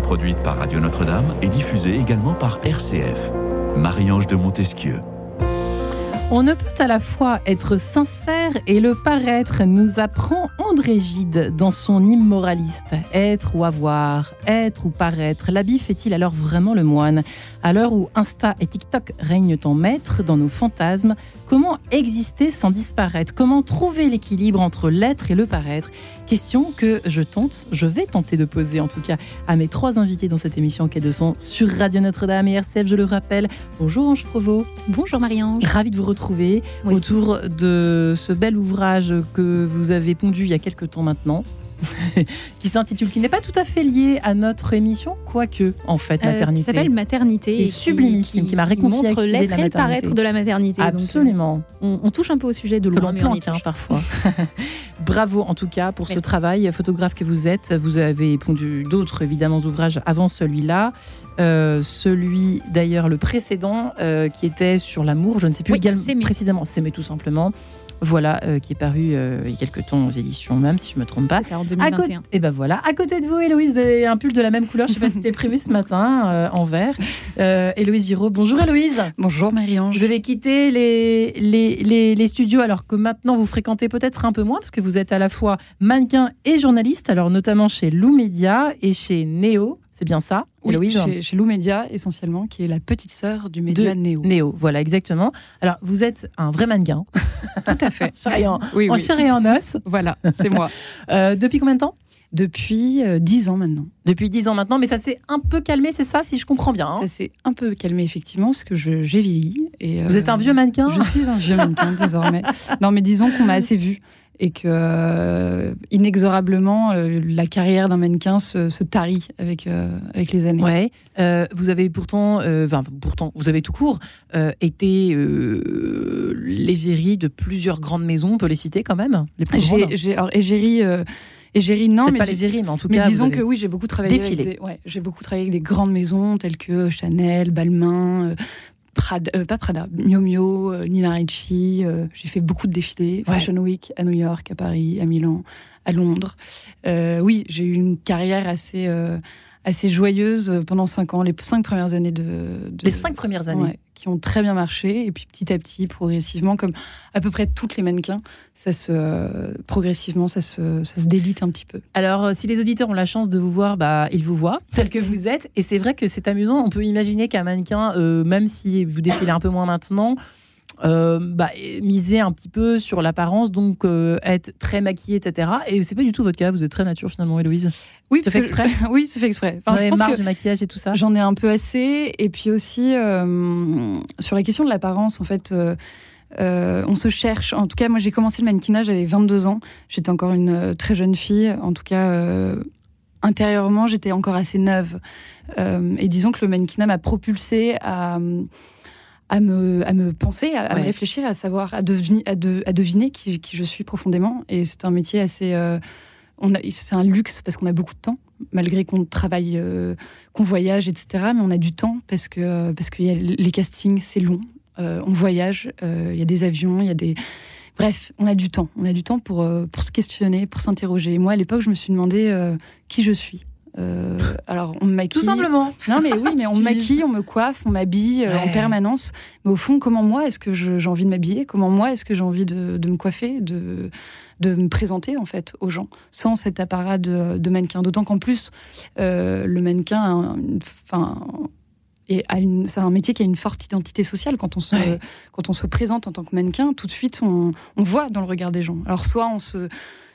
produite par Radio Notre-Dame et diffusée également par RCF. Marie-Ange de Montesquieu. On ne peut à la fois être sincère et le paraître, nous apprend André Gide dans son immoraliste. Être ou avoir, être ou paraître, l'habit fait-il alors vraiment le moine? À l'heure où Insta et TikTok règnent en maître dans nos fantasmes, comment exister sans disparaître? Comment trouver l'équilibre entre l'être et le paraître? Question que je tente, je vais tenter de poser en tout cas à mes trois invités dans cette émission Quai de son sur Radio Notre-Dame et RCF, je le rappelle. Bonjour Ange Provost. Bonjour Marie-Ange. Ravi de vous retrouver autour de ce bel ouvrage que vous avez pondu il y a quelques temps maintenant. qui s'intitule, qui n'est pas tout à fait lié à notre émission, quoique, en fait, maternité. qui s'appelle Maternité. Et, sublimissime, qui, m'a réconcilié montre l'être et le paraître de la maternité. Absolument. on, on, touche un peu au sujet de l'on planque hein, parfois. Bravo en tout cas pour ce travail, photographe que vous êtes. Vous avez pondu d'autres évidemment ouvrages avant celui-là. Euh, celui d'ailleurs le précédent euh, qui était sur l'amour, je ne sais plus également précisément, c'est mais tout simplement voilà, euh, qui est paru euh, il y a quelques temps aux éditions même, si je me trompe pas. C'est en 2021. et ben voilà, à côté de vous, Héloïse, vous avez un pull de la même couleur, je sais pas si c'était prévu ce matin, euh, en vert. Héloïse Giraud, bonjour Héloïse. Bonjour Marie-Ange. Vous avez quitté les, les, les, studios alors que maintenant vous fréquentez peut-être un peu moins, parce que vous êtes à la fois mannequin et journaliste, alors notamment chez Lou Media et chez Néo. C'est bien ça, oui, chez, chez Lou Média essentiellement, qui est la petite sœur du média Néo. Néo, voilà, exactement. Alors, vous êtes un vrai mannequin. Tout à fait. en, oui, en chair et en os. Voilà, c'est moi. Euh, depuis combien de temps? Depuis euh, dix ans maintenant. Depuis dix ans maintenant, mais ça s'est un peu calmé, c'est ça, si je comprends bien. Hein? Ça s'est un peu calmé, effectivement, parce que j'ai vieilli. Et, Vous êtes un vieux mannequin? Je suis un vieux mannequin, désormais. Non, mais disons qu'on m'a assez vu et que euh, inexorablement euh, la carrière d'un mannequin se, tarit avec euh, avec les années. Ouais. vous avez pourtant, enfin pourtant, vous avez tout court été l'égérie de plusieurs grandes maisons. On peut les citer quand même. Les plus J'ai égérie. Égérie, non, mais pas l'égérie, mais en tout cas. disons que oui, j'ai beaucoup travaillé avec des, ouais, j'ai beaucoup travaillé avec des grandes maisons telles que Chanel, Balmain, Prada, euh, pas Prada, Mio Mio, euh, Nina Ricci. Euh, j'ai fait beaucoup de défilés, Fashion Week à New York, à Paris, à Milan, à Londres. oui, j'ai eu une carrière assez assez joyeuse pendant cinq ans, les cinq premières années de. les cinq premières années qui ont très bien marché. Et puis petit à petit, progressivement, comme à peu près toutes les mannequins, ça se, progressivement, ça se, ça se délite un petit peu. Alors, euh, si les auditeurs ont la chance de vous voir, bah, ils vous voient tel que vous êtes. Et c'est vrai que c'est amusant. On peut imaginer qu'un mannequin, euh, même si vous défilez un peu moins maintenant, euh, bah, miser un petit peu sur l'apparence, donc euh, être très maquillée, etc. Et c'est pas du tout votre cas, vous êtes très nature finalement, Héloïse. Oui, c'est fait exprès? oui, c'est fait exprès. Enfin, je pense marre du maquillage et tout ça? J'en ai un peu assez. Et puis aussi euh, sur la question de l'apparence, en fait. on se cherche. En tout cas, moi, j'ai commencé le mannequinage, j'avais 22 ans. J'étais encore une très jeune fille. En tout cas, intérieurement, j'étais encore assez neuve. et disons que le mannequinat m'a propulsée à, à me, à me penser, à, me réfléchir, à savoir, à, deviner, à, deviner qui, je suis profondément. Et c'est un métier assez. Euh, c'est un luxe parce qu'on a beaucoup de temps, malgré qu'on travaille, euh, qu'on voyage, etc. Mais on a du temps parce que, parce que y a les castings, c'est long. Euh, on voyage, il y a des avions, il y a des. Bref, on a du temps. On a du temps pour, pour se questionner, pour s'interroger. Moi, à l'époque, je me suis demandé qui je suis. Euh, alors, on me maquille. Tout simplement. Non, mais oui, mais on me maquille, on me coiffe, on m'habille euh, en permanence. Mais au fond, comment moi est-ce que j'ai envie de m'habiller? Comment moi est-ce que j'ai envie de, me coiffer, de, de me présenter en fait aux gens, sans cet apparat de, mannequin? D'autant qu'en plus, euh, le mannequin, enfin. Et c'est un métier qui a une forte identité sociale. Quand on, se, quand on se présente en tant que mannequin, tout de suite, on, on voit dans le regard des gens. Alors, soit on se,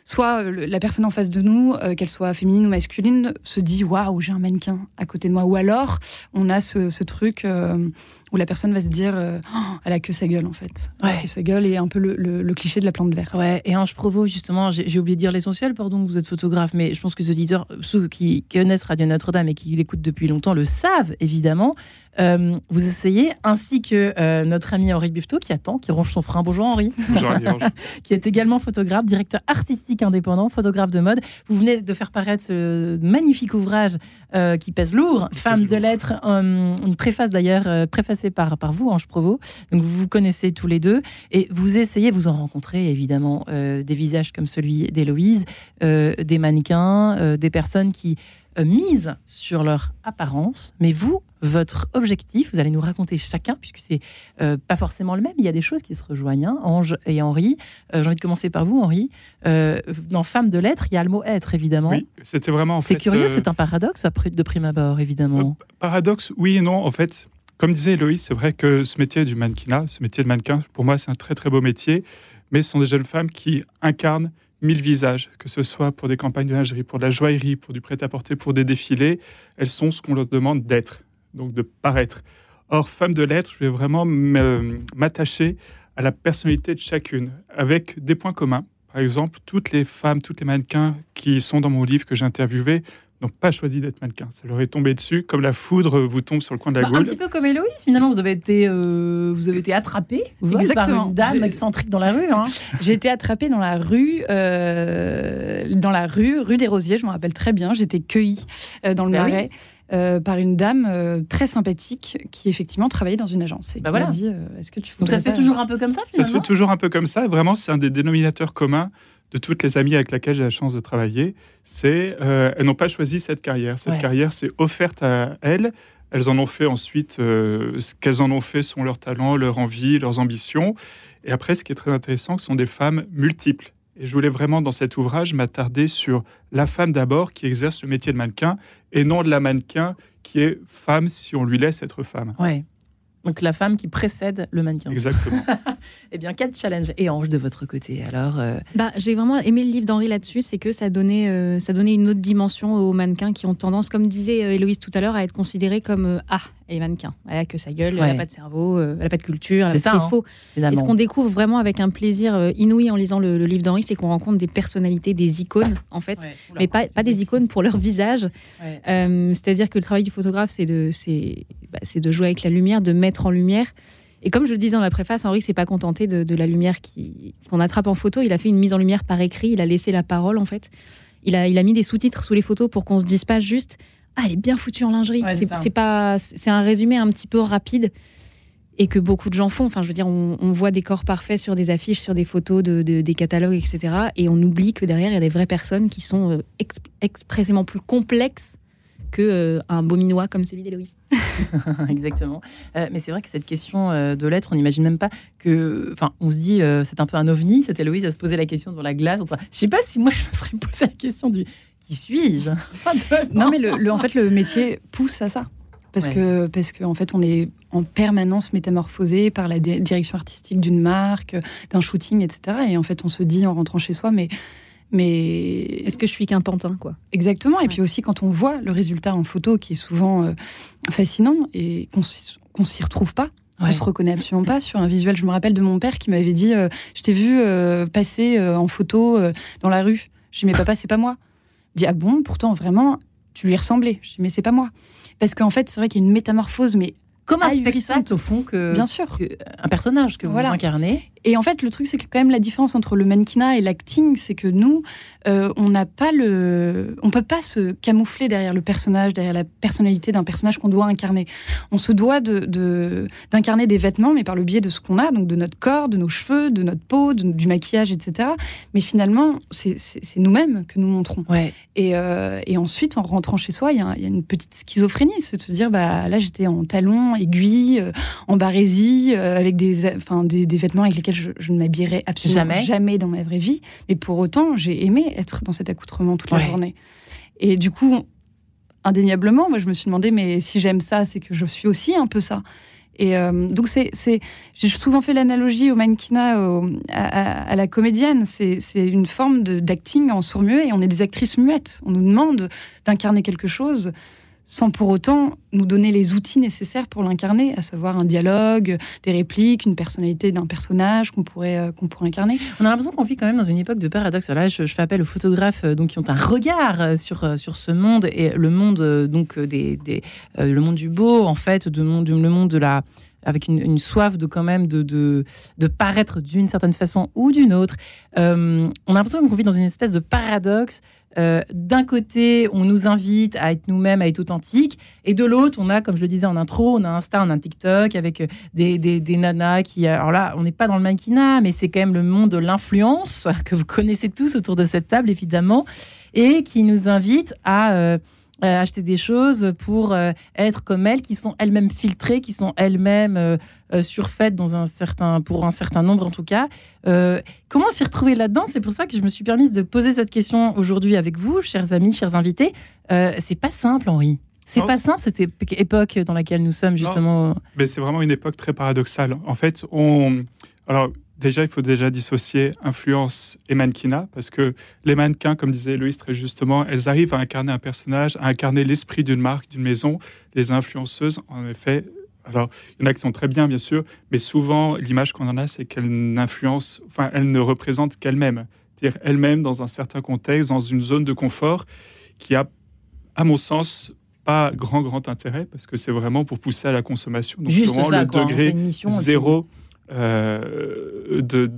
soit euh, la personne en face de nous, euh, qu'elle soit féminine ou masculine, se dit waouh, j'ai un mannequin à côté de moi. Ou alors, on a ce, truc euh, où la personne va se dire oh, elle a que sa gueule en fait. Elle a que sa gueule et un peu le, cliché de la plante verte. Ouais, et Ange Provo, justement, j'ai oublié de dire l'essentiel, pardon, vous êtes photographe, mais je pense que les auditeurs, ceux qui connaissent Radio Notre-Dame et qui l'écoutent depuis longtemps, le savent évidemment. Euh, vous essayez, ainsi que euh, notre ami Henri Buffetot qui attend, qui ronge son frein. Bonjour Henri. Bonjour qui est également photographe, directeur artistique indépendant, photographe de mode. Vous venez de faire paraître ce magnifique ouvrage euh, qui pèse lourd, Femme de lettres, une préface d'ailleurs préfacée par, par vous, Ange Provo. Donc vous vous connaissez tous les deux et vous essayez, vous en rencontrez évidemment des visages comme celui d'Héloïse, des mannequins, des personnes qui mise sur leur apparence, mais vous, votre objectif, vous allez nous raconter chacun, puisque c'est euh, pas forcément le même, il y a des choses qui se rejoignent, hein, Ange et Henri. Euh, j'ai envie de commencer par vous, Henri. dans Femme de lettres, il y a le mot être, évidemment. Oui, c'était vraiment. C'est curieux, c'est un paradoxe de prime abord, évidemment. paradoxe, oui et non. En fait, comme disait Héloïse, c'est vrai que ce métier du mannequinat, ce métier de mannequin, pour moi, c'est un très très beau métier, mais ce sont des jeunes femmes qui incarnent mille visages, que ce soit pour des campagnes de lingerie, pour de la joaillerie, pour du prêt-à-porter, pour des défilés. Elles sont ce qu'on leur demande d'être, donc de paraître. Or, femme de lettres, je vais vraiment m'attacher à la personnalité de chacune, avec des points communs. Par exemple, toutes les femmes, toutes les mannequins qui sont dans mon livre que j'ai n'ont pas choisi d'être mannequin. Ça leur est tombé dessus, comme la foudre vous tombe sur le coin de la bah, Un petit peu comme Héloïse, finalement, vous avez été, euh, vous avez été attrapée par une dame excentrique dans la rue. Hein. J'ai été attrapée dans la rue, euh, dans la rue, rue des Rosiers, je me rappelle très bien. J'étais cueillie euh, dans le bah marais. par une dame très sympathique qui effectivement travaillait dans une agence et bah qui m'a dit est-ce que tu Donc ça se fait toujours un peu comme ça finalement Ça se fait toujours un peu comme ça. Vraiment, c'est un des dénominateurs communs de toutes les amies avec lesquelles j'ai la chance de travailler, c'est euh, elles n'ont pas choisi cette carrière. Cette carrière s'est offerte à elles. Elles en ont fait ensuite euh, ce qu'elles en ont fait sont leurs talents, leurs envies, leurs ambitions. Et après, ce qui est très intéressant, ce sont des femmes multiples. Et je voulais vraiment, dans cet ouvrage, m'attarder sur la femme d'abord qui exerce le métier de mannequin et non de la mannequin qui est femme si on lui laisse être femme. Ouais. Donc la femme qui précède le mannequin. Exactement. eh bien, quel challenge Et Ange, de votre côté, alors euh, bah, J'ai vraiment aimé le livre d'Henri là-dessus, c'est que ça donnait, euh, ça donnait une autre dimension aux mannequins qui ont tendance, comme disait euh, Héloïse tout à l'heure, à être considérés comme Ah, elle est mannequin, elle a que sa gueule, elle n'a pas de cerveau, elle n'a pas de culture, c'est hein, faux. Et ce qu'on découvre vraiment avec un plaisir inouï en lisant le, livre d'Henri, c'est qu'on rencontre des personnalités, des icônes, en fait, mais pas, pas des icônes pour leur visage. C'est-à-dire que le travail du photographe, c'est de, bah, de jouer avec la lumière, de mettre en lumière. Et comme je le dis dans la préface, Henri s'est pas contenté de, la lumière qu'on attrape en photo. Il a fait une mise en lumière par écrit. Il a laissé la parole en fait. Il a, il a mis des sous-titres sous les photos pour qu'on se dise pas juste ah elle est bien foutue en lingerie. c'est pas c'est un résumé un petit peu rapide et que beaucoup de gens font. Enfin je veux dire on, voit des corps parfaits sur des affiches, sur des photos de, des catalogues etc. Et on oublie que derrière il y a des vraies personnes qui sont euh, expressément plus complexes que euh, un beau minois comme celui d'Héloïse. Exactement. Euh, mais c'est vrai que cette question euh, de l'être, on n'imagine même pas que. Enfin, on se dit, c'est un peu un ovni. C'était Héloïse à se poser la question dans la glace. Enfin, je sais pas si moi je me serais posé la question du qui suis-je Non, mais le, en fait, le métier pousse à ça. Parce que, parce qu'en en fait, on est en permanence métamorphosé par la direction artistique d'une marque, d'un shooting, etc. Et en fait, on se dit en rentrant chez soi, mais mais est-ce que je suis qu'un pantin, quoi? Exactement. Et puis aussi quand on voit le résultat en photo, qui est souvent euh, fascinant et qu'on ne s'y retrouve pas. On se reconnaît absolument pas sur un visuel. Je me rappelle de mon père qui m'avait dit euh, Je t'ai vu euh, passer en photo dans la rue. Je dis Mais papa, c'est pas moi. Dit Ah bon Pourtant, vraiment, tu lui ressemblais. Je Mais c'est pas moi. Parce qu'en fait, c'est vrai qu'il y a une métamorphose, mais comme un spectacle au fond que bien sûr un personnage que vous incarnez et en fait, le truc, c'est que quand même la différence entre le mannequinat et l'acting, c'est que nous, euh, on n'a pas le, on peut pas se camoufler derrière le personnage, derrière la personnalité d'un personnage qu'on doit incarner. On se doit de d'incarner des vêtements, mais par le biais de ce qu'on a, donc de notre corps, de nos cheveux, de notre peau, du maquillage, etc. Mais finalement, c'est nous-mêmes que nous montrons. Ouais. Et, euh, et, ensuite, en rentrant chez soi, il y, a une petite schizophrénie, c'est de se dire, bah là, j'étais en talons, aiguilles, euh, en barésie, avec des, enfin, des, des vêtements avec lesquels je, ne m'habillerai absolument jamais. dans ma vraie vie. Mais pour autant, j'ai aimé être dans cet accoutrement toute la journée. Et du coup, indéniablement, moi, je me suis demandé, mais si j'aime ça, c'est que je suis aussi un peu ça. Et euh, donc, c'est, j'ai souvent fait l'analogie au mannequinat, à, la comédienne. C'est, une forme d'acting en sourd-muet et on est des actrices muettes. On nous demande d'incarner quelque chose sans pour autant nous donner les outils nécessaires pour l'incarner, à savoir un dialogue, des répliques, une personnalité d'un personnage qu'on pourrait, euh, pourrait incarner. On a l'impression qu'on vit quand même dans une époque de paradoxe. Là, je, fais appel aux photographes euh, donc, qui ont un regard euh, sur, sur ce monde et le monde, donc, des, le monde du beau, en fait, le monde de la avec une, soif de quand même de, de, paraître d'une certaine façon ou d'une autre. on a l'impression qu'on vit dans une espèce de paradoxe euh, d'un côté, on nous invite à être nous-mêmes, à être authentiques, et de l'autre, on a, comme je le disais en intro, on a Insta, on a TikTok avec euh, des, des, nanas qui. Alors là, on n'est pas dans le mannequinat, mais c'est quand même le monde de l'influence que vous connaissez tous autour de cette table, évidemment, et qui nous invite à. Euh, euh, acheter des choses pour euh, être comme elles, qui sont elles-mêmes filtrées, qui sont elles-mêmes euh, surfaites dans un certain, pour un certain nombre en tout cas. comment s'y retrouver là-dedans? C'est pour ça que je me suis permise de poser cette question aujourd'hui avec vous, chers amis, chers invités. c'est pas simple, Henri. C'est pas simple cette époque dans laquelle nous sommes justement. Mais c'est vraiment une époque très paradoxale. En fait, on alors déjà, il faut déjà dissocier influence et mannequinat, parce que les mannequins, comme disait Loïs très justement, elles arrivent à incarner un personnage, à incarner l'esprit d'une marque, d'une maison. Les influenceuses, en effet, alors il y en a qui sont très bien, bien sûr, mais souvent, l'image qu'on en a, c'est qu'elles n'influencent, enfin, elles ne représentent qu'elles-mêmes. C'est-à-dire elles-mêmes dans un certain contexte, dans une zone de confort qui a, à mon sens, pas grand, grand intérêt, parce que c'est vraiment pour pousser à la consommation. Donc, Juste ça, le degré zéro. De,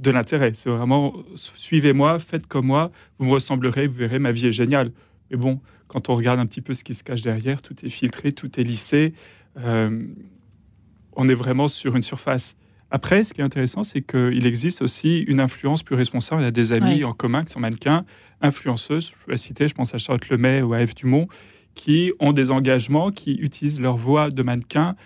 de l'intérêt. C'est vraiment suivez-moi, faites comme moi, vous me ressemblerez, vous verrez, ma vie est géniale. Mais bon, quand on regarde un petit peu ce qui se cache derrière, tout est filtré, tout est lissé. Euh, on est vraiment sur une surface. Après, ce qui est intéressant, c'est qu'il existe aussi une influence plus responsable. On a des amis en commun qui sont mannequins, influenceuses, je vais citer, je pense à Charlotte Lemay ou à Eve Dumont, qui ont des engagements, qui utilisent leur voix de mannequin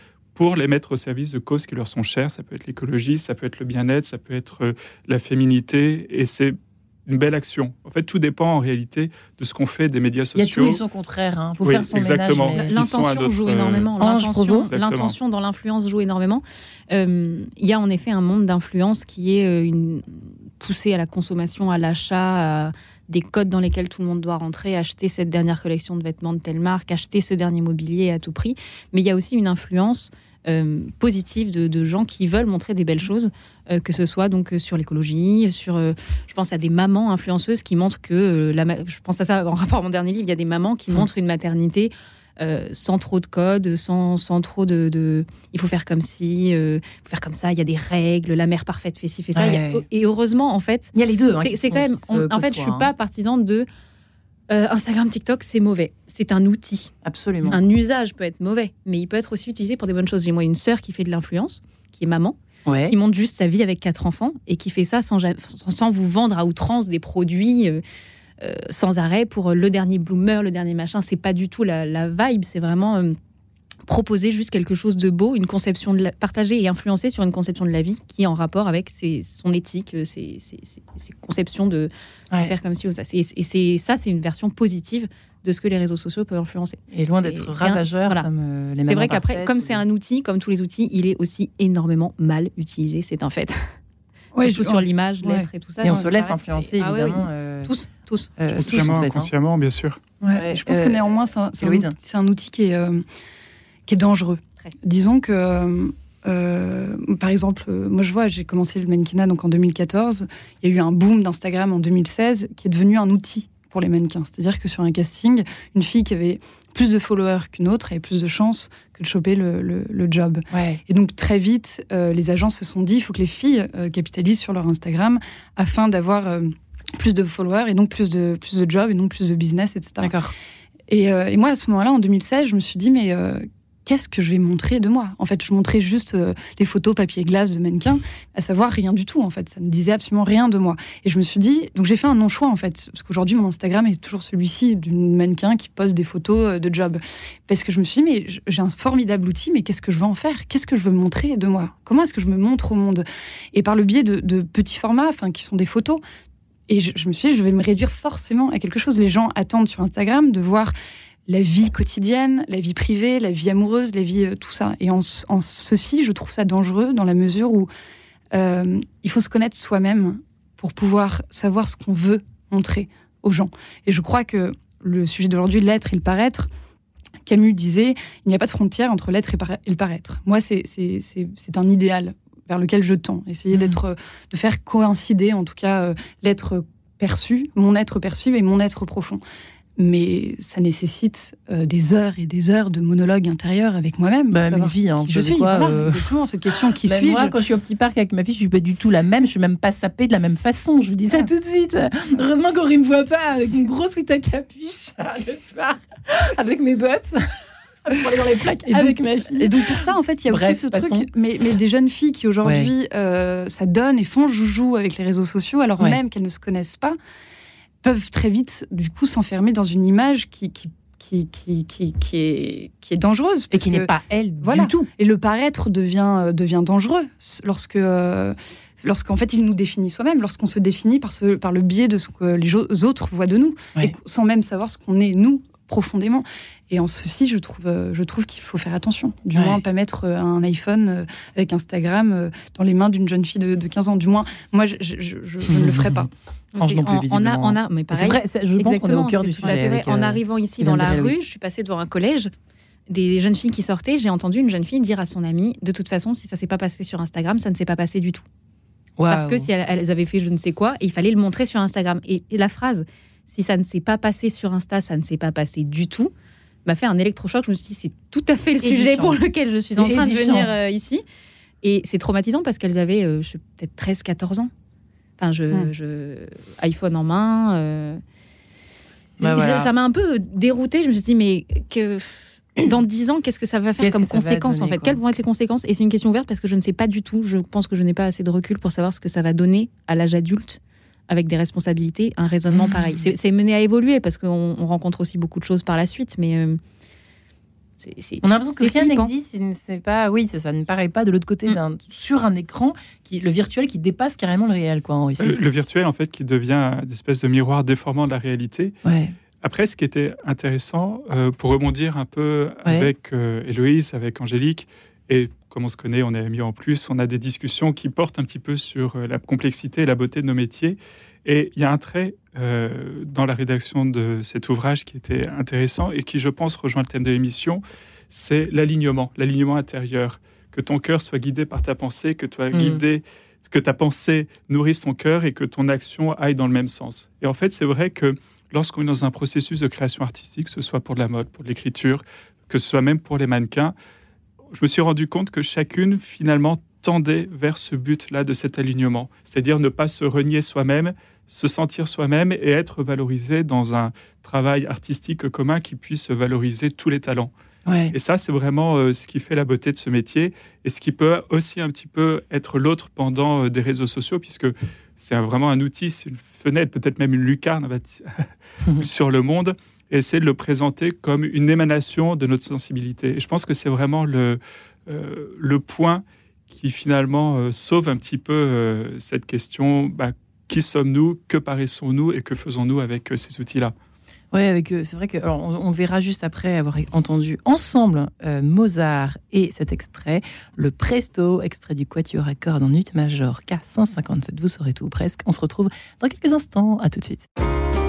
pour les mettre au service de causes qui leur sont chères. Ça peut être l'écologie, ça peut être le bien-être, ça peut être euh, la féminité, et c'est une belle action. En fait, tout dépend en réalité de ce qu'on fait des médias sociaux. Il y a tous les contraires. Hein. Faut faire son exactement. L'intention joue euh, énormément. L'intention dans l'influence joue énormément. Euh, il y a en effet un monde d'influence qui est une poussée à la consommation, à l'achat, des codes dans lesquels tout le monde doit rentrer, acheter cette dernière collection de vêtements de telle marque, acheter ce dernier mobilier à tout prix. Mais il y a aussi une influence euh, positive de, gens qui veulent montrer des belles choses, euh, que ce soit donc euh, sur l'écologie, sur, je pense à des mamans influenceuses qui montrent que, la, je pense à ça en rapport à mon dernier livre, il y a des mamans qui mmh. montrent une maternité sans trop de code, sans, sans trop de, Il faut faire comme si, il faut faire comme ça, il y a des règles, la mère parfaite fait ci, fait ça. et heureusement, en fait. Il y a les deux. Hein, c'est quand même. en fait, je suis pas hein. partisan de euh, Instagram, TikTok, c'est mauvais. C'est un outil. Absolument. Un usage peut être mauvais, mais il peut être aussi utilisé pour des bonnes choses. J'ai moi une sœur qui fait de l'influence, qui est maman, qui montre juste sa vie avec quatre enfants et qui fait ça sans, sans vous vendre à outrance des produits euh, euh, sans arrêt pour le dernier bloomer, le dernier machin. C'est pas du tout la, la vibe. C'est vraiment proposer juste quelque chose de beau, une conception de la, partager et influencer sur une conception de la vie qui est en rapport avec ses, son éthique, ses, conceptions de, faire comme si ou ça. Et, c'est ça, c'est une version positive de ce que les réseaux sociaux peuvent influencer. Et loin d'être ravageur comme euh, les C'est vrai qu'après, comme c'est un outil, comme tous les outils, il est aussi énormément mal utilisé, c'est un fait. Ouais, Surtout sur l'image, l'être et tout ça. Et on se laisse influencer, ah évidemment. Euh, tous, tous. Euh, consciemment, consciemment, bien sûr. je pense que néanmoins, c'est un, un, outil qui est qui est dangereux. Disons que, euh, par exemple, euh, moi je vois, j'ai commencé le mannequinat donc en 2014. Il y a eu un boom d'Instagram en 2016 qui est devenu un outil pour les mannequins. C'est-à-dire que sur un casting, une fille qui avait plus de followers qu'une autre avait plus de chances que de choper le, job. Et donc très vite, euh, les agents se sont dit, il faut que les filles capitalisent sur leur Instagram afin d'avoir plus de followers et donc plus de, plus de jobs et donc plus de business, etc. D'accord. Et, et, moi, à ce moment-là, en 2016, je me suis dit, mais qu'est-ce que je vais montrer de moi? En fait, je montrais juste euh, les photos papier glace de mannequins, à savoir rien du tout. En fait, ça ne disait absolument rien de moi. Et je me suis dit, donc j'ai fait un non-choix en fait, parce qu'aujourd'hui mon Instagram est toujours celui-ci d'une mannequin qui poste des photos euh, de job. Parce que je me suis dit, mais j'ai un formidable outil, mais qu'est-ce que je veux en faire? Qu'est-ce que je veux montrer de moi? Comment est-ce que je me montre au monde? Et par le biais de, de petits formats, enfin qui sont des photos, et je, je, me suis dit, je vais me réduire forcément à quelque chose. Les gens attendent sur Instagram de voir la vie quotidienne, la vie privée, la vie amoureuse, la vie euh, tout ça. Et en, ceci, je trouve ça dangereux dans la mesure où euh, il faut se connaître soi-même pour pouvoir savoir ce qu'on veut montrer aux gens. Et je crois que le sujet d'aujourd'hui, l'être et le paraître, Camus disait il n'y a pas de frontière entre l'être et, le paraître. Moi, c'est un idéal vers lequel je tends. Essayer mmh. d'être, de faire coïncider, en tout cas, euh, l'être perçu, mon être perçu et mon être profond mais ça nécessite euh, des heures et des heures de monologue intérieur avec moi-même. Bah, une vie, hein, je suis. Quoi, euh, Exactement, cette question qui bah, suis Moi, quand je suis au petit parc avec ma fille, je suis pas du tout la même. Je suis même pas sapée de la même façon. Je vous dis ça ah. tout de suite. Heureusement qu'Aurélie me voit pas avec une grosse suite à capuche le soir, avec mes bottes. pour aller dans les plaques et avec ma fille. Et donc pour ça, en fait, il y a aussi ce truc, mais, mais, des jeunes filles qui aujourd'hui euh, ça donne et font joujou avec les réseaux sociaux, alors même qu'elles ne se connaissent pas peuvent très vite, du coup, s'enfermer dans une image qui, qui qui, qui, qui, qui, est, qui est dangereuse. Et qui n'est pas elle voilà. du tout. Et le paraître devient, euh, devient dangereux lorsque, euh, lorsqu'en fait il nous définit soi-même, lorsqu'on se définit par, ce, par le biais de ce que les autres voient de nous, et sans même savoir ce qu'on est nous profondément. Et en ceci, je trouve, euh, je trouve qu'il faut faire attention. Du moins, pas mettre un iPhone avec Instagram dans les mains d'une jeune fille de, 15 ans. Du moins, moi, je, je, je ne le ferai pas. on, a, on a, mais pareil. Vrai, je pense qu'on est au cœur du sujet. en euh, arrivant ici dans la rue, je suis passée devant un collège, des jeunes filles qui sortaient. J'ai entendu une jeune fille dire à son amie De toute façon, si ça s'est pas passé sur Instagram, ça ne s'est pas passé du tout. Parce que si elles, avaient fait je ne sais quoi, il fallait le montrer sur Instagram. Et, la phrase Si ça ne s'est pas passé sur Insta, ça ne s'est pas passé du tout m'a fait un électrochoc. Je me suis dit C'est tout à fait le sujet pour lequel je suis en train de venir euh, ici. Et c'est traumatisant parce qu'elles avaient, euh, peut-être 13-14 ans. Enfin, je, je, iPhone en main. Euh, bah, ça m'a un peu dérouté. Je me suis dit, mais que dans 10 ans, qu'est-ce que ça va faire comme conséquence en fait Quelles vont être les conséquences Et c'est une question ouverte parce que je ne sais pas du tout. Je pense que je n'ai pas assez de recul pour savoir ce que ça va donner à l'âge adulte avec des responsabilités, un raisonnement mmh. pareil. C'est mené à évoluer parce qu'on rencontre aussi beaucoup de choses par la suite, mais euh, on a l'impression que rien n'existe. C'est pas, oui, ça, ça ne paraît pas de l'autre côté mm. d'un sur un écran, qui, le virtuel qui dépasse carrément le réel, quoi. le, virtuel, en fait, qui devient une espèce de miroir déformant de la réalité. Après, ce qui était intéressant, euh, pour rebondir un peu avec euh, Héloïse, avec Angélique, et comme on se connaît, on est mis en plus, on a des discussions qui portent un petit peu sur euh, la complexité et la beauté de nos métiers. Et il y a un trait euh, dans la rédaction de cet ouvrage qui était intéressant et qui, je pense, rejoint le thème de l'émission, c'est l'alignement, l'alignement intérieur. Que ton cœur soit guidé par ta pensée, que toi mm. que ta pensée nourrisse ton cœur et que ton action aille dans le même sens. Et en fait, c'est vrai que lorsqu'on est dans un processus de création artistique, que ce soit pour la mode, pour l'écriture, que ce soit même pour les mannequins, je me suis rendu compte que chacune, finalement, tendait vers ce but-là de cet alignement, c'est-à-dire ne pas se renier soi-même, se sentir soi-même et être valorisé dans un travail artistique commun qui puisse valoriser tous les talents. Et ça, c'est vraiment euh, ce qui fait la beauté de ce métier et ce qui peut aussi un petit peu être l'autre pendant euh, des réseaux sociaux, puisque c'est vraiment un outil, c'est une fenêtre, peut-être même une lucarne sur le monde, et c'est de le présenter comme une émanation de notre sensibilité. Et je pense que c'est vraiment le, euh, le point qui finalement sauve un petit peu cette question bah, qui sommes-nous, que paraissons-nous? Et que faisons-nous avec euh, ces outils-là? Oui, avec c'est vrai que on, verra juste après avoir entendu ensemble Mozart et cet extrait, le Presto, extrait du Quatuor à cordes en ut major K157. Vous saurez tout presque. On se retrouve dans quelques instants. À tout de suite.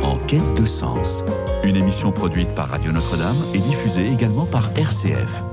En quête de sens, une émission produite par Radio Notre-Dame et diffusée également par RCF.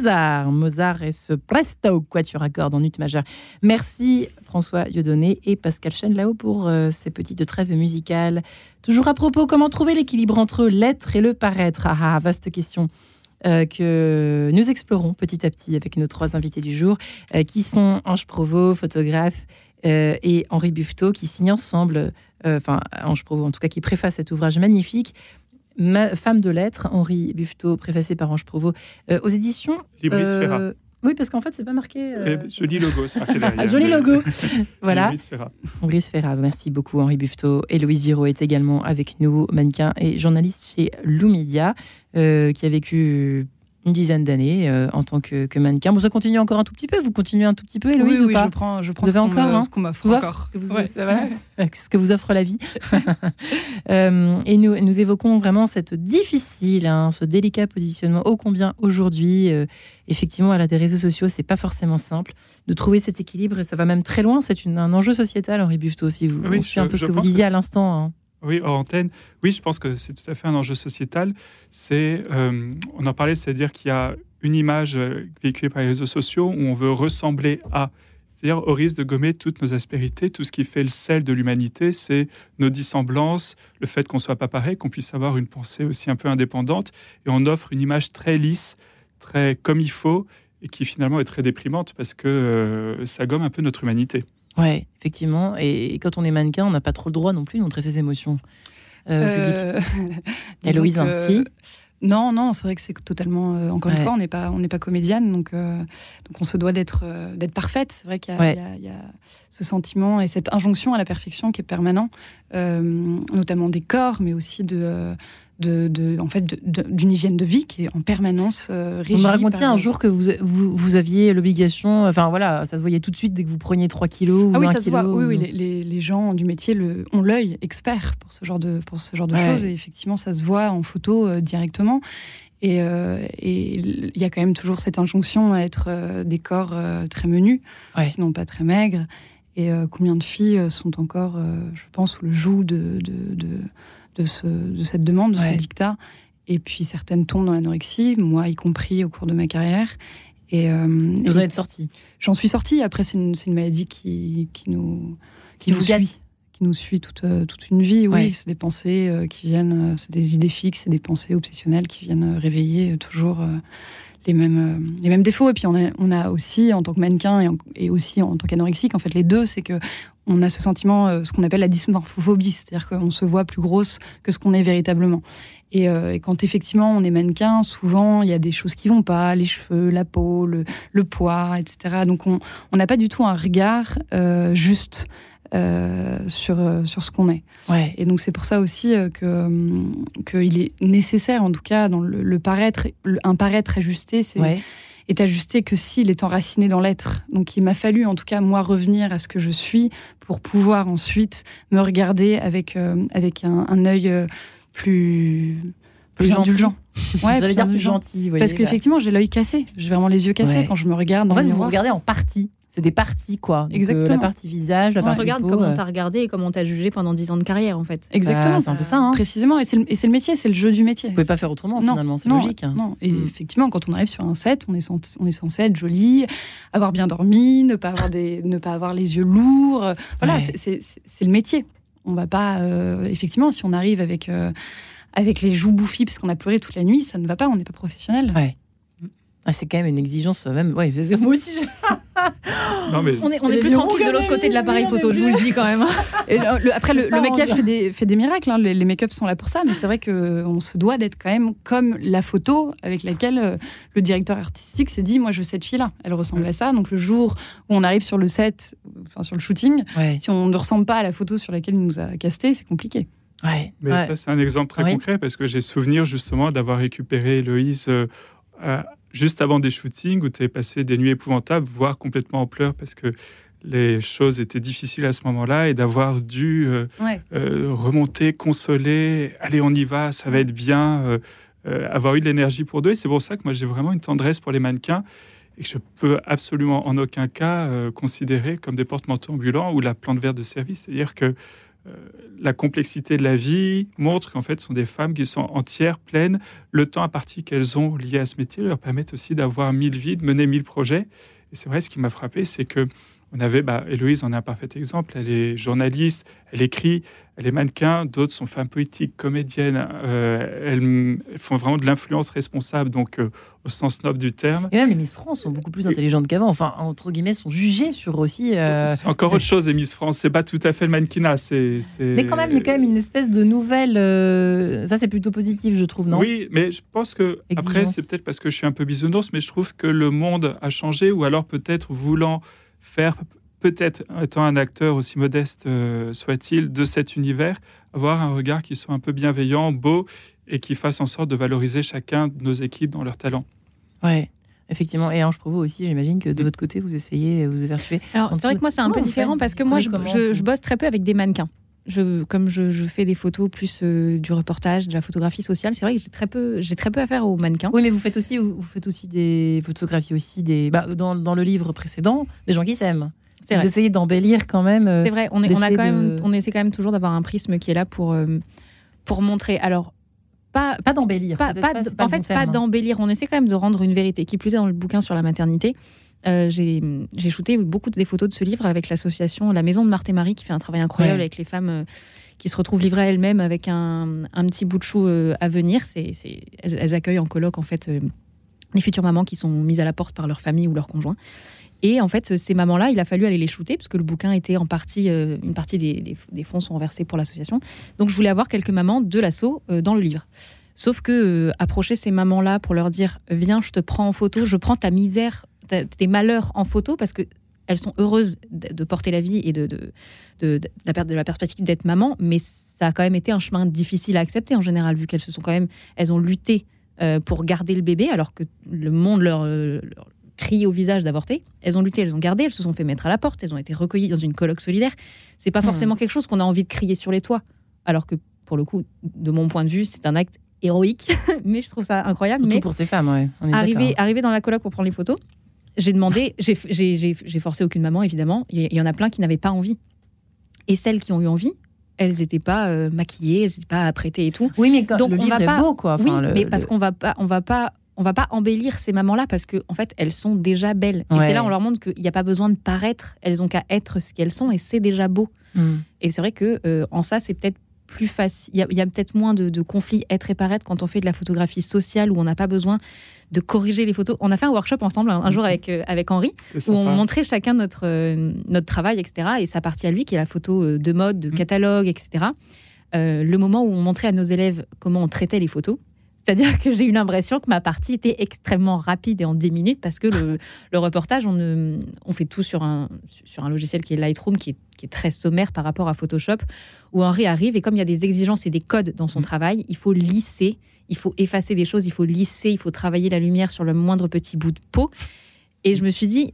Mozart. Mozart et ce presto quatuor accord en ut majeur. Merci François Dieudonné et Pascal Chen pour euh, ces petites trêves musicales. Toujours à propos, comment trouver l'équilibre entre l'être et le paraître? Ah, ah vaste question. Euh, que nous explorons petit à petit avec nos trois invités du jour, euh, qui sont Ange Provost, photographe, et Henri Buffetot, qui signent ensemble, enfin Ange Provost en tout cas, qui préface cet ouvrage magnifique, Ma femme de lettres, Henri Buffetot, préfacé par Ange Provost, aux éditions. Libris Ferra. Oui, parce qu'en fait, c'est pas marqué. Euh... joli logo, c'est marqué derrière. joli logo. voilà. Louise Ferra. Merci beaucoup Henri Buffetot. Et Louise Giraud est également avec nous, mannequin et journaliste chez Lou Media, euh, qui a vécu une dizaine d'années euh, en tant que, mannequin. Bon, ça continue encore un tout petit peu. Vous continuez un tout petit peu, Héloïse, oui, oui, je prends, je prends vous ce qu'on encore, hein ce qu'on m'offre encore. Ce que, vous, ce que vous offre la vie. euh, et nous, nous évoquons vraiment cette difficile, hein, ce délicat positionnement ô combien aujourd'hui, euh, effectivement, à la des réseaux sociaux, c'est pas forcément simple de trouver cet équilibre et ça va même très loin. C'est un enjeu sociétal, Henri Buffetot, si vous oui, un peu ce que vous disiez à l'instant. Hein. Oui, hors antenne. Oui, je pense que c'est tout à fait un enjeu sociétal. C'est, euh, on en parlait, c'est-à-dire qu'il y a une image euh, véhiculée par les réseaux sociaux où on veut ressembler à. C'est-à-dire au risque de gommer toutes nos aspérités, tout ce qui fait le sel de l'humanité, c'est nos dissemblances, le fait qu'on soit pas pareil, qu'on puisse avoir une pensée aussi un peu indépendante, et on offre une image très lisse, très comme il faut, et qui finalement est très déprimante parce que euh, ça gomme un peu notre humanité. Ouais, effectivement. Et quand on est mannequin, on n'a pas trop le droit non plus de montrer ses émotions euh, euh Héloïse, si? Non, non, c'est vrai que c'est totalement. Euh, encore une fois, on n'est pas, on n'est pas comédienne, donc euh, donc on se doit d'être d'être parfaite. C'est vrai qu'il y, y, a ce sentiment et cette injonction à la perfection qui est permanent, notamment des corps, mais aussi de de, en fait, d'une hygiène de vie qui est en permanence euh, régie. Vous me racontiez un jour que vous, vous, aviez l'obligation, enfin voilà, ça se voyait tout de suite dès que vous preniez 3 kilos. Ah oui, ça se voit. Oui, oui les, les, gens du métier le, ont l'œil expert pour ce genre de, pour ce genre de choses. Et effectivement, ça se voit en photo euh, directement. Et euh, il y a quand même toujours cette injonction à être des corps très menus, sinon pas très maigres. Et combien de filles sont encore, je pense, sous le joug de, de de, ce, de cette demande, de ce dictat. Et puis certaines tombent dans l'anorexie, moi y compris au cours de ma carrière. Et, euh, vous en êtes sortie? J'en suis sortie. Après, c'est une, une, maladie qui, qui nous, qui, nous suit. Qui nous suit toute, euh, toute une vie. Oui, c'est des pensées euh, qui viennent, c'est des idées fixes, c'est des pensées obsessionnelles qui viennent réveiller toujours les mêmes, les mêmes défauts. Et puis on a, on a aussi, en tant que mannequin et, aussi en tant qu'anorexique, en fait, les deux, c'est que on a ce sentiment, euh, ce qu'on appelle la dysmorphophobie, c'est-à-dire qu'on se voit plus grosse que ce qu'on est véritablement. Euh, et, quand effectivement on est mannequin, souvent il y a des choses qui vont pas, les cheveux, la peau, le, poids, etc. Donc on n'a pas du tout un regard euh, juste sur, sur ce qu'on est. Ouais. Et donc c'est pour ça aussi que qu'il est nécessaire, en tout cas dans le, paraître, un paraître ajusté, c'est est ajusté que s'il est enraciné dans l'être. Donc il m'a fallu, en tout cas, moi, revenir à ce que je suis pour pouvoir ensuite me regarder avec, euh, avec un, un œil euh, plus, plus, indulgent. Ouais, plus dire plus gentil. Parce qu'effectivement, j'ai l'œil cassé. J'ai vraiment les yeux cassés quand je me regarde. En fait, vous vous regardez en partie. C'est des parties, quoi. Exactement. la partie visage, la on partie regarde comment t'as regardé et comment t'as jugé pendant 10 ans de carrière, en fait. Exactement. Ah, c'est un peu ça. Hein. Précisément. Et c'est le, métier, c'est le jeu du métier. Vous pouvez pas faire autrement, finalement. C'est logique. Hein. Non. Et mm. effectivement, quand on arrive sur un set, on est, censé, on est censé être joli, avoir bien dormi, ne pas avoir, des, ne pas avoir les yeux lourds. Voilà, c'est le métier. On va pas. Euh, effectivement, si on arrive avec. Euh, avec les joues bouffies parce qu'on a pleuré toute la nuit, ça ne va pas, on n'est pas professionnel. Ouais. Ah, c'est quand même une exigence, même. Ouais, moi aussi. non, mais on est, on est plus tranquille de l'autre côté de l'appareil photo, je vous le dis quand même. Et après, le, make-up fait des, fait des miracles. Hein. Les, les make-up sont là pour ça, mais c'est vrai qu'on se doit d'être quand même comme la photo avec laquelle euh, le directeur artistique s'est dit Moi, je veux cette fille-là. Elle ressemble à ça. Donc, le jour où on arrive sur le set, enfin sur le shooting, si on ne ressemble pas à la photo sur laquelle il nous a casté, c'est compliqué. Ouais, mais ça, c'est un exemple très concret parce que j'ai souvenir justement d'avoir récupéré Héloïse. Euh, juste avant des shootings où tu avais passé des nuits épouvantables, voire complètement en pleurs parce que les choses étaient difficiles à ce moment-là et d'avoir dû euh, euh, remonter, consoler, allez on y va, ça va être bien, euh, avoir eu de l'énergie pour deux. Et c'est pour ça que moi j'ai vraiment une tendresse pour les mannequins et que je peux absolument en aucun cas considérer comme des porte-manteaux ambulants ou la plante verte de service. C'est-à-dire que la complexité de la vie, montre qu'en fait, ce sont des femmes qui sont entières, pleines. Le temps imparti qu'elles ont lié à ce métier leur permet aussi d'avoir mille vies, de mener mille projets. Et c'est vrai, ce qui m'a frappé, c'est que on avait, bah, Héloïse en est un parfait exemple. Elle est journaliste, elle écrit, elle est mannequin. D'autres sont femmes politiques, comédiennes. Euh, elles, font vraiment de l'influence responsable, donc euh, au sens noble du terme. Et même les Miss France sont beaucoup plus intelligentes qu'avant. Enfin, entre guillemets, sont jugées sur aussi. Euh, c'est encore autre chose, les Miss France. C'est pas tout à fait le mannequinat. C'est, Mais quand même, il y a quand même une espèce de nouvelle. Ça, c'est plutôt positif, je trouve, non? Oui, mais je pense que après, c'est peut-être parce que je suis un peu bisounours, mais je trouve que le monde a changé, ou alors peut-être voulant faire peut-être, étant un acteur aussi modeste euh, soit-il, de cet univers, avoir un regard qui soit un peu bienveillant, beau, et qui fasse en sorte de valoriser chacun de nos équipes dans leur talent. Ouais. Effectivement, et Ange vous aussi, j'imagine que de votre côté, vous essayez, vous évertuez. Alors, c'est vrai que moi, c'est un peu différent parce que moi, je, je, bosse très peu avec des mannequins. Je, comme je, fais des photos plus euh, du reportage, de la photographie sociale, c'est vrai que j'ai très peu, j'ai très peu affaire aux mannequins. Oui, mais vous faites aussi, vous faites aussi des photographies aussi des, bah, dans, dans, le livre précédent, des gens qui s'aiment. Vous essayez d'embellir quand même. Euh, c'est vrai, on, est, on, a quand même, on essaie quand même toujours d'avoir un prisme qui est là pour, euh, pour montrer. Alors, pas, pas d'embellir. Pas, en fait, pas d'embellir. On essaie quand même de rendre une vérité. Qui plus est dans le bouquin sur la maternité. Euh, j'ai shooté beaucoup des photos de ce livre avec l'association La Maison de Marthe et Marie qui fait un travail incroyable avec les femmes qui se retrouvent livrées à elles-mêmes avec un, un, petit bout de chou à venir. C'est, elles, elles, accueillent en colloque en fait les futures mamans qui sont mises à la porte par leur famille ou leur conjoint. Et en fait, ces mamans-là, il a fallu aller les shooter, puisque le bouquin était en partie, euh, une partie des, fonds sont versés pour l'association. Donc je voulais avoir quelques mamans de l'assaut euh, dans le livre. Sauf que euh, approcher ces mamans-là pour leur dire Viens, je te prends en photo, je prends ta misère, tes malheurs en photo, parce que elles sont heureuses de, porter la vie et de, la, de la perspective d'être maman, mais ça a quand même été un chemin difficile à accepter en général, vu qu'elles se sont quand même, elles ont lutté pour garder le bébé, alors que le monde leur crié au visage d'avorter. Elles ont lutté, elles ont gardé, elles se sont fait mettre à la porte, elles ont été recueillies dans une colloque solidaire. C'est pas hmm. forcément quelque chose qu'on a envie de crier sur les toits. Alors que, pour le coup, de mon point de vue, c'est un acte héroïque, mais je trouve ça incroyable. mais pour ces femmes, ouais. arriver, arriver dans la colloque pour prendre les photos, j'ai demandé, j'ai forcé aucune maman, évidemment. Il y en a plein qui n'avaient pas envie. Et celles qui ont eu envie, elles n'étaient pas euh, maquillées, elles n'étaient pas apprêtées et tout. Oui, mais quand Donc le on va pas, beau, quoi. oui, mais parce qu'on va pas, on va pas on va pas embellir ces mamans-là parce que en fait elles sont déjà belles. Et c'est là on leur montre qu'il n'y a pas besoin de paraître, elles ont qu'à être ce qu'elles sont et c'est déjà beau. Hmm. Et c'est vrai que euh, en ça c'est peut-être plus facile. Il y a, peut-être moins de, conflits être et paraître quand on fait de la photographie sociale où on n'a pas besoin de corriger les photos. On a fait un workshop ensemble un, jour avec, euh, avec Henri où on montrait chacun notre, euh, notre travail, etc. Et sa partie à lui, qui est la photo de mode, de hmm. catalogue, etc. le moment où on montrait à nos élèves comment on traitait les photos, c'est-à-dire que j'ai eu l'impression que ma partie était extrêmement rapide et en 10 minutes parce que le, reportage, on, on, fait tout sur un, sur un logiciel qui est Lightroom, qui est, qui est, très sommaire par rapport à Photoshop, où Henri arrive et comme il y a des exigences et des codes dans son mmh. travail, il faut lisser, il faut effacer des choses, il faut lisser, il faut travailler la lumière sur le moindre petit bout de peau. Et je me suis dit,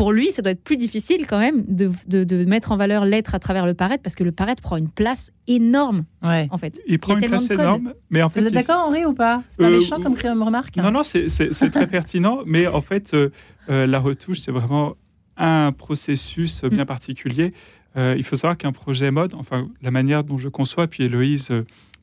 pour lui, ça doit être plus difficile quand même de, de, mettre en valeur l'être à travers le paraître parce que le paraître prend une place énorme. Ouais. En fait, il prend une place énorme, mais en fait, vous êtes d'accord Henri ou pas? C'est pas euh, méchant comme remarque. Non, non, c'est très pertinent, mais en fait, euh, euh, la retouche, c'est vraiment un processus bien mm. particulier. il faut savoir qu'un projet mode, enfin la manière dont je conçois, puis Héloïse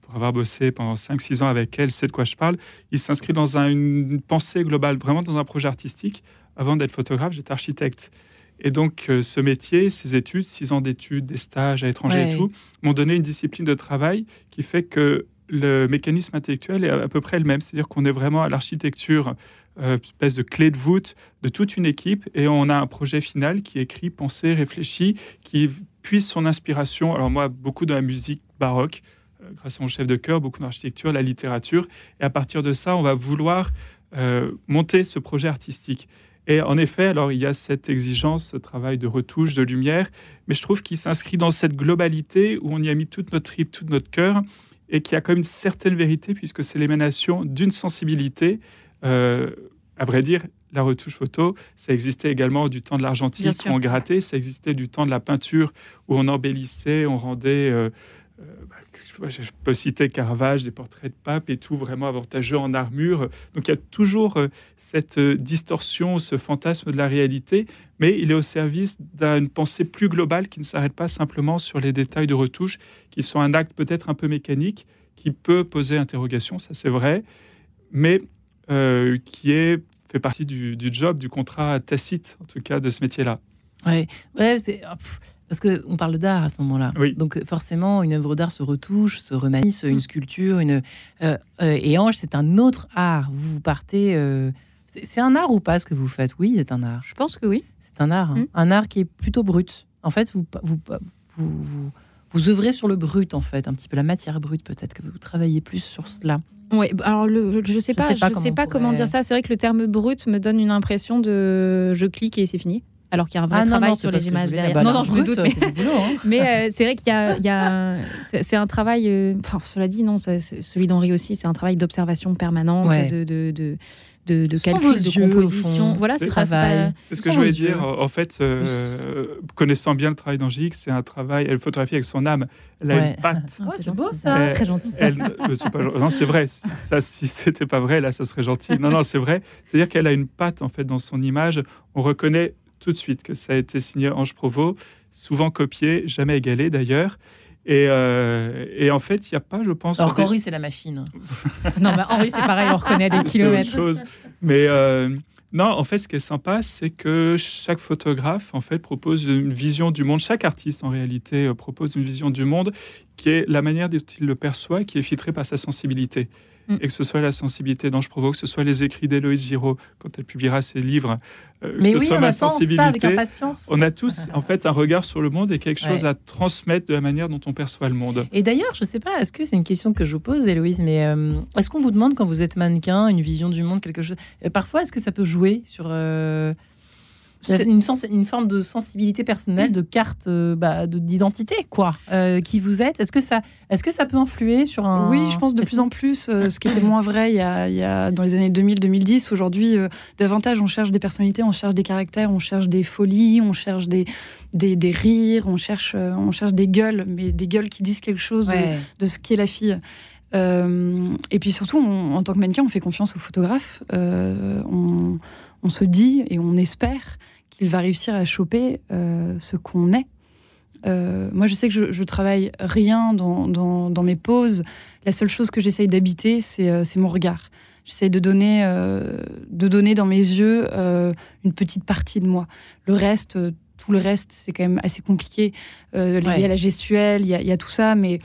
pour avoir bossé pendant 5-6 ans avec elle, sait de quoi je parle. Il s'inscrit dans une pensée globale, vraiment dans un projet artistique avant d'être photographe, j'étais architecte. Et donc, euh, ce métier, ces études, six ans d'études, des stages à l'étranger et tout, m'ont donné une discipline de travail qui fait que le mécanisme intellectuel est à peu près le même. C'est-à-dire qu'on est vraiment à l'architecture, euh, espèce de clé de voûte de toute une équipe, et on a un projet final qui est écrit, pensé, réfléchi, qui puise son inspiration. Alors moi, beaucoup de la musique baroque, euh, grâce à mon chef de chœur, beaucoup d'architecture, la littérature, et à partir de ça, on va vouloir monter ce projet artistique. Et en effet, alors il y a cette exigence, ce travail de retouche, de lumière, mais je trouve qu'il s'inscrit dans cette globalité où on y a mis toute notre trip, tout notre cœur, et qui a quand même une certaine vérité puisque c'est l'émanation d'une sensibilité. Euh, à vrai dire, la retouche photo, ça existait également du temps de l'argentique où on grattait, ça existait du temps de la peinture où on embellissait, on rendait euh, euh, je peux citer Caravage, des portraits de pape et tout vraiment avantageux en armure. Donc il y a toujours euh, cette euh, distorsion, ce fantasme de la réalité, mais il est au service d'une pensée plus globale qui ne s'arrête pas simplement sur les détails de retouche, qui sont un acte peut-être un peu mécanique, qui peut poser interrogation, ça c'est vrai, mais euh, qui est, fait partie du, job, du contrat tacite, en tout cas, de ce métier-là. Ouais, ouais c'est. Parce qu'on parle d'art à ce moment-là. Donc forcément, une œuvre d'art se retouche, se remanie, une sculpture, une... Euh, euh, et Ange, c'est un autre art. Vous partez... Euh, c'est un art ou pas ce que vous faites? Oui, c'est un art. Je pense que oui. C'est un art. Hein. Mm. Un art qui est plutôt brut. En fait, vous, vous, vous, vous, œuvrez sur le brut, en fait. Un petit peu la matière brute, peut-être que vous travaillez plus sur cela. Oui, alors le, je sais pas, je sais pas, je sais pas comment dire ça. C'est vrai que le terme brut me donne une impression de je clique et c'est fini alors qu'il y a un vrai ah, travail sur les images derrière. Bah, non, non, je me doute, mais, hein. mais euh, c'est vrai qu'il y a, y a c'est un travail. Euh, enfin, cela dit, non, celui d'Henri aussi, c'est un travail d'observation permanente, de, de, de de, de calcul, de composition. Voilà, c'est ça. C'est ce que je voulais dire. En fait, euh, connaissant bien le travail d'Angélique, c'est un travail. Elle photographie avec son âme. Elle a une patte. Ah, c'est beau ça. très gentil. non, c'est vrai. Ça, si c'était pas vrai, là, ça serait gentil. Non, non, c'est vrai. C'est-à-dire qu'elle a une patte en fait dans son image. On reconnaît tout de suite que ça a été signé Ange Provost, souvent copié, jamais égalé d'ailleurs. Et, euh, en fait, il n'y a pas, je pense. Alors qu'Henri, c'est la machine. non, mais Henri, c'est pareil, on reconnaît des kilomètres. Chose. Mais euh, non, en fait, ce qui est sympa, c'est que chaque photographe, en fait, propose une vision du monde. Chaque artiste, en réalité, euh, propose une vision du monde qui est la manière dont il le perçoit, qui est filtrée par sa sensibilité. Mm. et que ce soit la sensibilité dont je provoque, que ce soit les écrits d'Héloïse Giraud quand elle publiera ses livres, euh, Mais que ce soit ma sensibilité. on a tous en fait un regard sur le monde et quelque chose à transmettre de la manière dont on perçoit le monde. Et d'ailleurs, je ne sais pas, est-ce que c'est une question que je vous pose, Héloïse, mais euh, est-ce qu'on vous demande quand vous êtes mannequin une vision du monde, quelque chose euh, Parfois, est-ce que ça peut jouer sur une, une, forme de sensibilité personnelle, de carte euh, bah, d'identité, quoi, euh, qui vous êtes. Est-ce que, ça, est que ça peut influer sur un... Oui, je pense de plus en plus, euh, ce qui était moins vrai il y a, il y a dans les années 2000-2010. Aujourd'hui, davantage, on cherche des personnalités, on cherche des caractères, on cherche des folies, on cherche des, des, des rires, on cherche, on cherche des gueules, mais des gueules qui disent quelque chose de, de ce qu'est la fille. Et puis surtout, en tant que mannequin, on fait confiance aux photographes. on, on se dit et on espère qu'il va réussir à choper euh, ce qu'on est. Euh, moi, je sais que je, je travaille rien dans, dans, mes poses. La seule chose que j'essaye d'habiter, c'est euh, mon regard. J'essaye de donner, de donner dans mes yeux une petite partie de moi. Le reste, tout le reste, c'est quand même assez compliqué. Il y a la gestuelle, il y, y a, tout ça, mais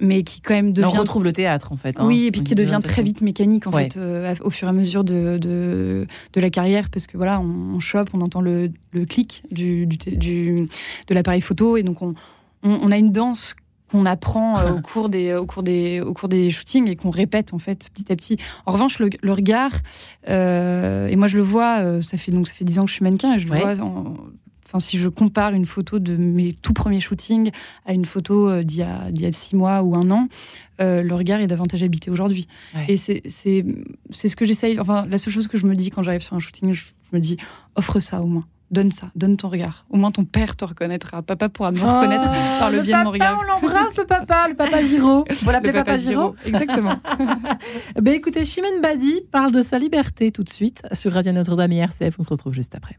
mais qui quand même devient. On retrouve le théâtre en fait. Hein. Oui, et puis qui devient très vite mécanique en fait euh, au fur et à mesure de, de, de, la carrière parce que voilà, on, chope, on entend le, le clic du, du, de l'appareil photo et donc on, on, a une danse qu'on apprend euh, au cours des au cours des au cours des shootings et qu'on répète en fait petit à petit. En revanche, le, le regard euh, et moi je le vois, ça fait donc ça fait dix ans que je suis mannequin et je le vois Enfin, si je compare une photo de mes tout premiers shootings à une photo euh, d'il y, a six mois ou un an, euh, le regard est davantage habité aujourd'hui. Et c'est ce que j'essaye. Enfin, la seule chose que je me dis quand j'arrive sur un shooting, je, me dis offre ça au moins. Donne ça, donne ton regard. Au moins ton père te reconnaîtra. Papa pourra me reconnaître oh, par le, biais de mon regard. On l'embrasse, le papa, le papa Giro. Vous l'appelez papa, Giro Exactement. ben écoutez, Chimène Badi parle de sa liberté tout de suite sur Radio Notre-Dame et RCF. On se retrouve juste après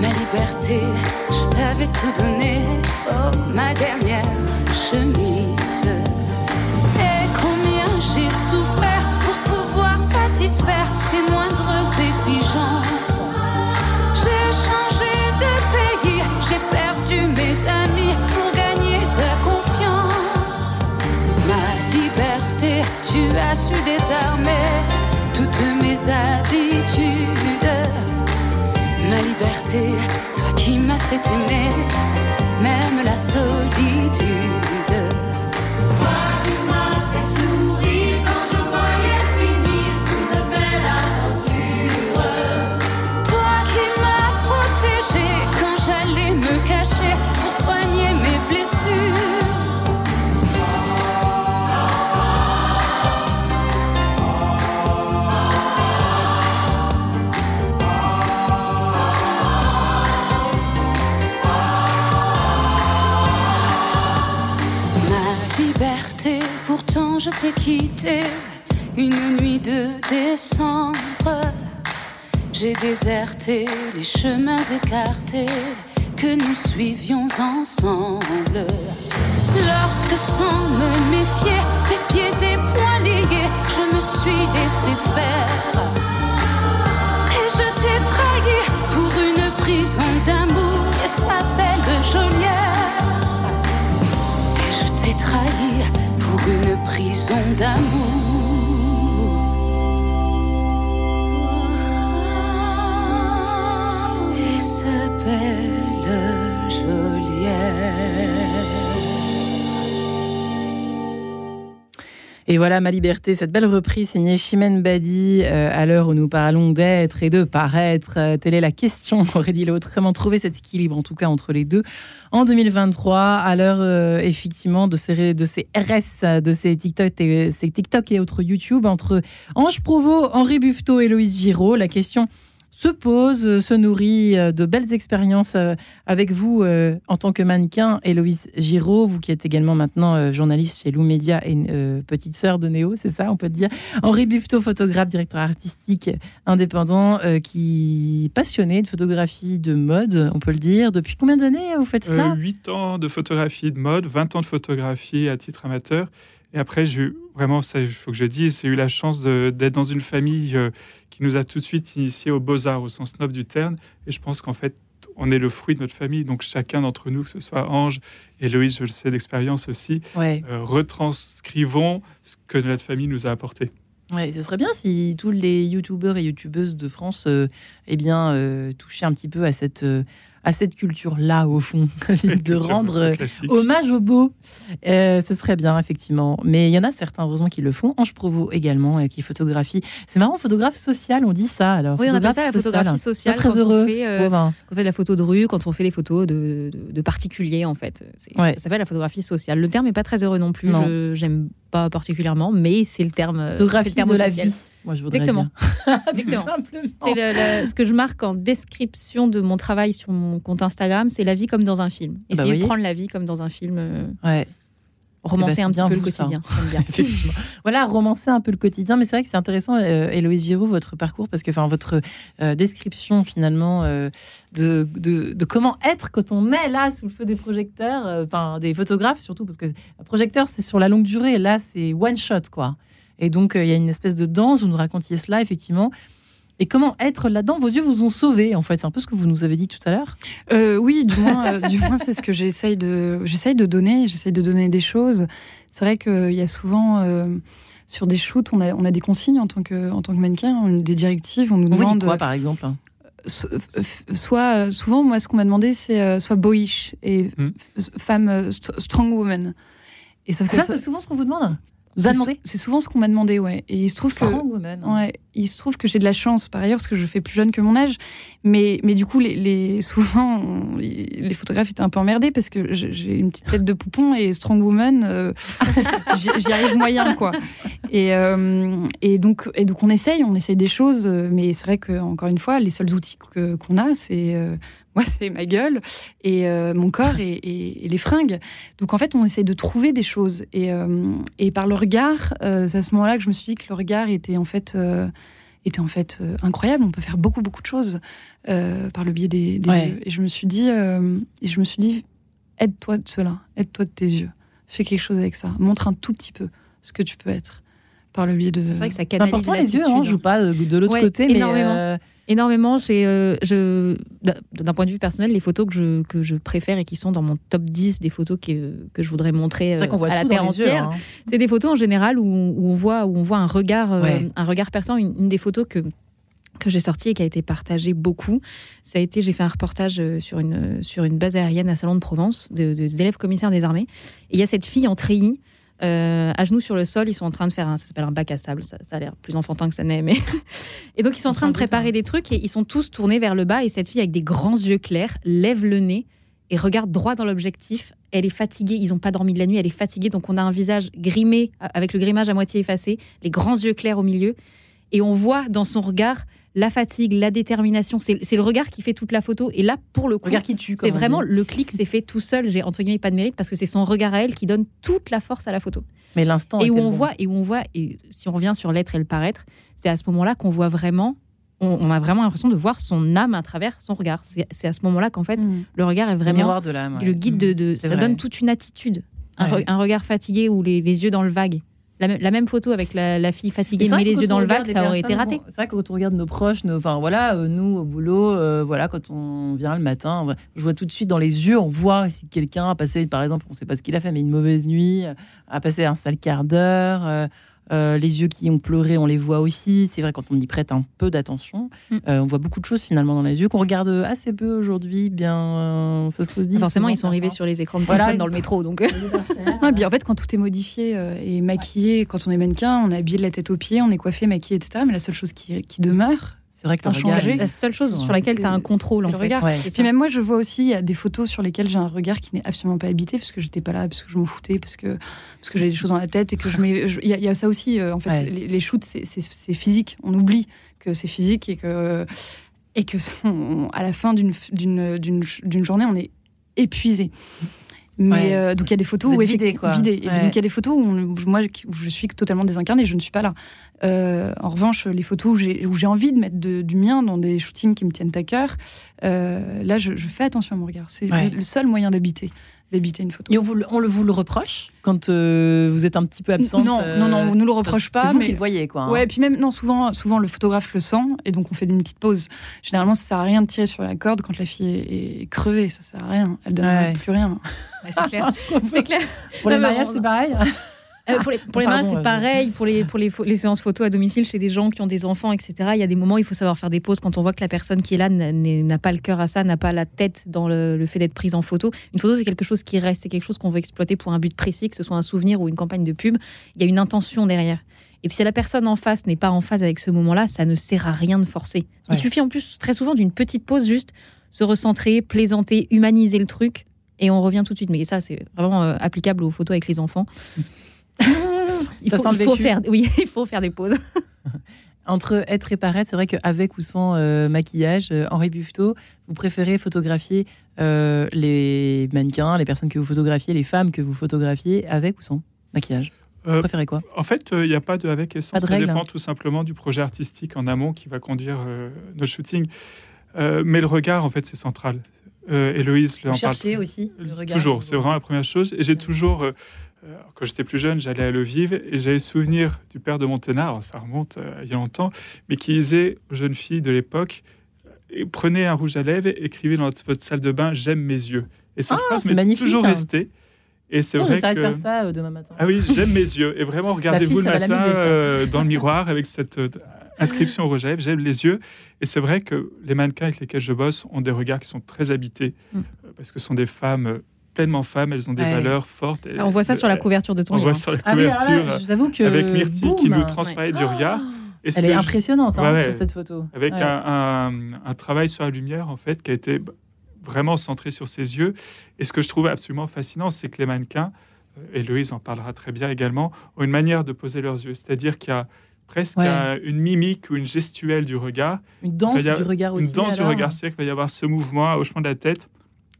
Ma liberté, je t'avais tout donné. Oh, ma dernière chemise. Et combien j'ai souffert pour pouvoir satisfaire tes moindres exigences. J'ai changé de pays, j'ai perdu mes amis pour gagner ta confiance. Ma liberté, tu as su désarmer habitudes. Ma liberté, toi qui m'as fait aimer, même la solitude. Je t'ai quitté une nuit de décembre. J'ai déserté les chemins écartés que nous suivions ensemble. Lorsque sans me méfier, les pieds liés, je me suis laissé faire. Et je t'ai trahi pour une prison d'amour et s'appelle Jolière. Et je t'ai trahi prison d'amour. Et voilà ma liberté, cette belle reprise signée Chimène Badi, euh, à l'heure où nous parlons d'être et de paraître. Euh, telle est la question, aurait dit l'autre. Comment trouver cet équilibre, en tout cas, entre les deux en 2023, à l'heure euh, effectivement de ces, RS, de ces TikTok, et, autres YouTube, entre Ange Provo, Henri Buffetot et Loïse Giraud? La question se pose, euh, se nourrit euh, de belles expériences euh, avec vous en tant que mannequin, Héloïse Giraud, vous qui êtes également maintenant journaliste chez Lou Média et petite sœur de Néo, c'est ça, on peut dire. Henri Buffetot, photographe, directeur artistique indépendant, qui passionné de photographie de mode, on peut le dire. Depuis combien d'années vous faites cela? 8 ans de photographie de mode, 20 ans de photographie à titre amateur. Et après, j'ai eu vraiment, il faut que je dise, j'ai eu la chance d'être dans une famille qui nous a tout de suite initiés aux beaux-arts, au sens noble du terme. Et je pense qu'en fait, on est le fruit de notre famille. Donc chacun d'entre nous, que ce soit Ange, Héloïse, je le sais d'expérience aussi, euh, retranscrivons ce que notre famille nous a apporté. Oui, ce serait bien si tous les youtubeurs et youtubeuses de France euh, eh bien, euh, touchaient un petit peu à cette, à cette culture-là, au fond, de rendre euh, hommage au beau. Euh, ce serait bien, effectivement. Mais il y en a certains, heureusement, qui le font. Ange Provo également, euh, qui photographie. C'est marrant, photographe social, on dit ça. Alors, oui, on appelle ça la photographie sociale. Très heureux. On fait, quand on fait de la photo de rue, quand on fait des photos de, de, particuliers, en fait. Ça s'appelle la photographie sociale. Le terme n'est pas très heureux non plus. Je J'aime pas particulièrement, mais c'est le terme. Photographie le terme de la vie. Moi, je voudrais Exactement. Exactement. C'est ce que je marque en description de mon travail sur mon compte Instagram, c'est la vie comme dans un film. Essayer bah de prendre la vie comme dans un film. Euh, ouais. Romancer eh ben, un petit peu le quotidien. Bien. Voilà, romancer un peu le quotidien. Mais c'est vrai que c'est intéressant, euh, Héloïse Giroud, votre parcours, parce que enfin, votre euh, description finalement euh, de, de, de, comment être quand on est là sous le feu des projecteurs, enfin des photographes surtout, parce que projecteur c'est sur la longue durée, là c'est one shot quoi. Et donc il y a une espèce de danse, vous nous racontiez cela effectivement. Et comment être là-dedans? Vos yeux vous ont sauvé, en fait. C'est un peu ce que vous nous avez dit tout à l'heure. Euh, oui, du moins, euh, du moins c'est ce que j'essaye de, j'essaye de donner. J'essaye de donner des choses. C'est vrai qu'il y a souvent euh, sur des shoots, on a, on a des consignes en tant que, en tant que mannequin, des directives. On nous demande quoi, par exemple Soit, souvent, moi, ce qu'on m'a demandé, c'est soit boyish et hmm. femme strong woman. Et ça, ça c'est souvent ce qu'on vous demande? C'est souvent ce qu'on m'a demandé, ouais. Et il se trouve que, ouais, il se trouve que j'ai de la chance par ailleurs parce que je fais plus jeune que mon âge, mais mais du coup les, les souvent les photographes étaient un peu emmerdés parce que j'ai une petite tête de poupon et strong woman, euh, j'y arrive moyen quoi. Et euh, et donc et donc on essaye, on essaye des choses, mais c'est vrai que encore une fois les seuls outils qu'on a c'est euh, moi, c'est ma gueule et euh, mon corps et, les fringues. Donc, en fait, on essaie de trouver des choses. Et, euh, par le regard, euh, c'est à ce moment-là que je me suis dit que le regard était en fait était en fait euh, incroyable. On peut faire beaucoup, beaucoup de choses euh, par le biais des, yeux. Et je me suis dit, euh, et je me suis dit, aide-toi de cela, aide-toi de tes yeux. Fais quelque chose avec ça. Montre un tout petit peu ce que tu peux être par le biais de. C'est vrai que ça canalise important les yeux. Hein, je joue pas de, l'autre côté, énormément. Énormément. C'est, je, d'un point de vue personnel, les photos que je, que je préfère et qui sont dans mon top 10 des photos que, que je voudrais montrer à la terre entière, hein. c'est des photos en général où, où, on voit où on voit un regard, un regard perçant. une des photos que que j'ai sorti et qui a été partagé beaucoup. Ça a été, j'ai fait un reportage euh, sur une, sur une base aérienne à Salon de Provence de, des élèves commissaires des armées. Et il y a cette fille en treillis, euh, à genoux sur le sol, ils sont en train de faire un, ça s'appelle un bac à sable, ça, a l'air plus enfantin que ça n'est, mais et donc ils sont en train de préparer des trucs et ils sont tous tournés vers le bas et cette fille avec des grands yeux clairs lève le nez et regarde droit dans l'objectif. Elle est fatiguée, ils n'ont pas dormi de la nuit, elle est fatiguée, donc on a un visage grimé avec le grimage à moitié effacé, les grands yeux clairs au milieu et on voit dans son regard la fatigue, la détermination. C'est le regard qui fait toute la photo. Et là, pour le coup, c'est vraiment le clic s'est fait tout seul. J'ai entre guillemets pas de mérite parce que c'est son regard à elle qui donne toute la force à la photo. Mais l'instant et où on voit et où on voit et si on revient sur l'être et le paraître, c'est à ce moment-là qu'on voit vraiment. On, a vraiment l'impression de voir son âme à travers son regard. C'est à ce moment-là qu'en fait, mm. le regard est vraiment le, de l'âme, le guide de. ça donne toute une attitude. Un, regard fatigué ou les, les yeux dans le vague la, même photo avec la, fille fatiguée, mais les yeux dans le vague, ça aurait été raté. C'est vrai que quand on regarde nos proches, nos, enfin voilà, euh, nous au boulot, euh, voilà, quand on vient le matin, je vois tout de suite dans les yeux, on voit si quelqu'un a passé, par exemple, on ne sait pas ce qu'il a fait, mais une mauvaise nuit, a passé un sale quart d'heure. Euh, les yeux qui ont pleuré, on les voit aussi. C'est vrai, quand on y prête un peu d'attention, mm. euh, on voit beaucoup de choses finalement dans les yeux qu'on regarde assez peu aujourd'hui. Bien, euh, ça se dit. Forcément, ils sont arrivés sur les écrans de téléphone dans le métro. Donc. non, bien, en fait, quand tout est modifié et maquillé, quand on est mannequin, on est habillé de la tête aux pieds, on est coiffé, maquillé, etc. Mais la seule chose qui, qui demeure, c'est vrai que le regard, la seule chose sur laquelle tu as un contrôle. En le regard. Et puis même moi, je vois aussi, il y a des photos sur lesquelles j'ai un regard qui n'est absolument pas habité, parce que j'étais pas là, parce que je m'en foutais, parce que, parce que j'avais des choses dans la tête, et que je mets. Il y, a ça aussi, euh, en fait, les, shoots, c'est physique. On oublie que c'est physique et que, et que à la fin d'une journée, on est épuisé. Mais euh, donc il y a des photos où vidé, quoi. Donc il y a des photos où moi je suis totalement désincarnée, je ne suis pas là. Euh, en revanche, les photos où j'ai envie de mettre du mien dans des shootings qui me tiennent à cœur, euh, là je, fais attention à mon regard. C'est le seul moyen d'habiter d'habiter une photo. Et on vous, on le, vous le reproche quand vous êtes un petit peu absente Non, non, non, on nous le reproche pas. C'est vous qui le voyez, quoi. Hein. Ouais, et puis même, non, souvent, souvent le photographe le sent, et donc on fait une petite pause. Généralement, ça sert à rien de tirer sur la corde quand la fille est, crevée, ça sert à rien. Elle donne plus rien. c'est clair. c'est clair. Pour les mariages, c'est pareil. Euh, pour les, pour les c'est pareil. Pour, les, pour les, les, séances photos à domicile chez des gens qui ont des enfants, etc., il y a des moments où il faut savoir faire des pauses quand on voit que la personne qui est là n'a pas le cœur à ça, n'a pas la tête dans le, fait d'être prise en photo. Une photo, c'est quelque chose qui reste, c'est quelque chose qu'on veut exploiter pour un but précis, que ce soit un souvenir ou une campagne de pub. Il y a une intention derrière. Et si la personne en face n'est pas en phase avec ce moment-là, ça ne sert à rien de forcer. Il suffit en plus très souvent d'une petite pause, juste se recentrer, plaisanter, humaniser le truc, et on revient tout de suite. Mais ça, c'est vraiment euh, applicable aux photos avec les enfants. Il, faut, faire, oui, il faut faire des pauses. Entre être et paraître, c'est vrai qu'avec ou sans euh, maquillage, euh, Henri Buffetot, vous préférez photographier euh, les mannequins, les personnes que vous photographiez, les femmes que vous photographiez, avec ou sans maquillage? Vous préférez quoi? En fait, il n'y a pas de avec et sans. ça dépend tout simplement du projet artistique en amont qui va conduire nos shootings. mais le regard, en fait, c'est central. Héloïse le en parle. aussi le regard. Toujours, c'est vraiment la première chose. Et j'ai toujours euh, quand j'étais plus jeune, j'allais à Le Vive et j'avais souvenir du père de Monténard, ça remonte euh, il y a longtemps, mais qui disait aux jeunes filles de l'époque euh, prenez un rouge à lèvres et écrivez dans votre salle de bain j'aime mes yeux. Et cette ah, phrase m'est toujours hein. restée. Et c'est vrai que. faire ça demain matin. Ah oui, j'aime mes yeux. Et vraiment, regardez-vous le matin dans le miroir avec cette inscription au rouge à lèvres, j'aime les yeux. Et c'est vrai que les mannequins avec lesquels je bosse ont des regards qui sont très habités, mm. parce que ce sont des femmes pleinement femmes, elles ont des valeurs fortes. Ah, on voit ça sur la couverture de ton livre. On voit sur la ah couverture que avec Myrtille qui nous transparaît du regard. Et Elle est impressionnante hein, sur cette photo. Avec un, un, travail sur la lumière, en fait, qui a été vraiment centré sur ses yeux. Et ce que je trouve absolument fascinant, c'est que les mannequins, euh, et Louise en parlera très bien également, ont une manière de poser leurs yeux. C'est-à-dire qu'il y a presque une mimique ou une gestuelle du regard. Une danse du regard aussi. Une danse du regard, c'est-à-dire qu'il va y avoir ce mouvement, un hochement de la tête,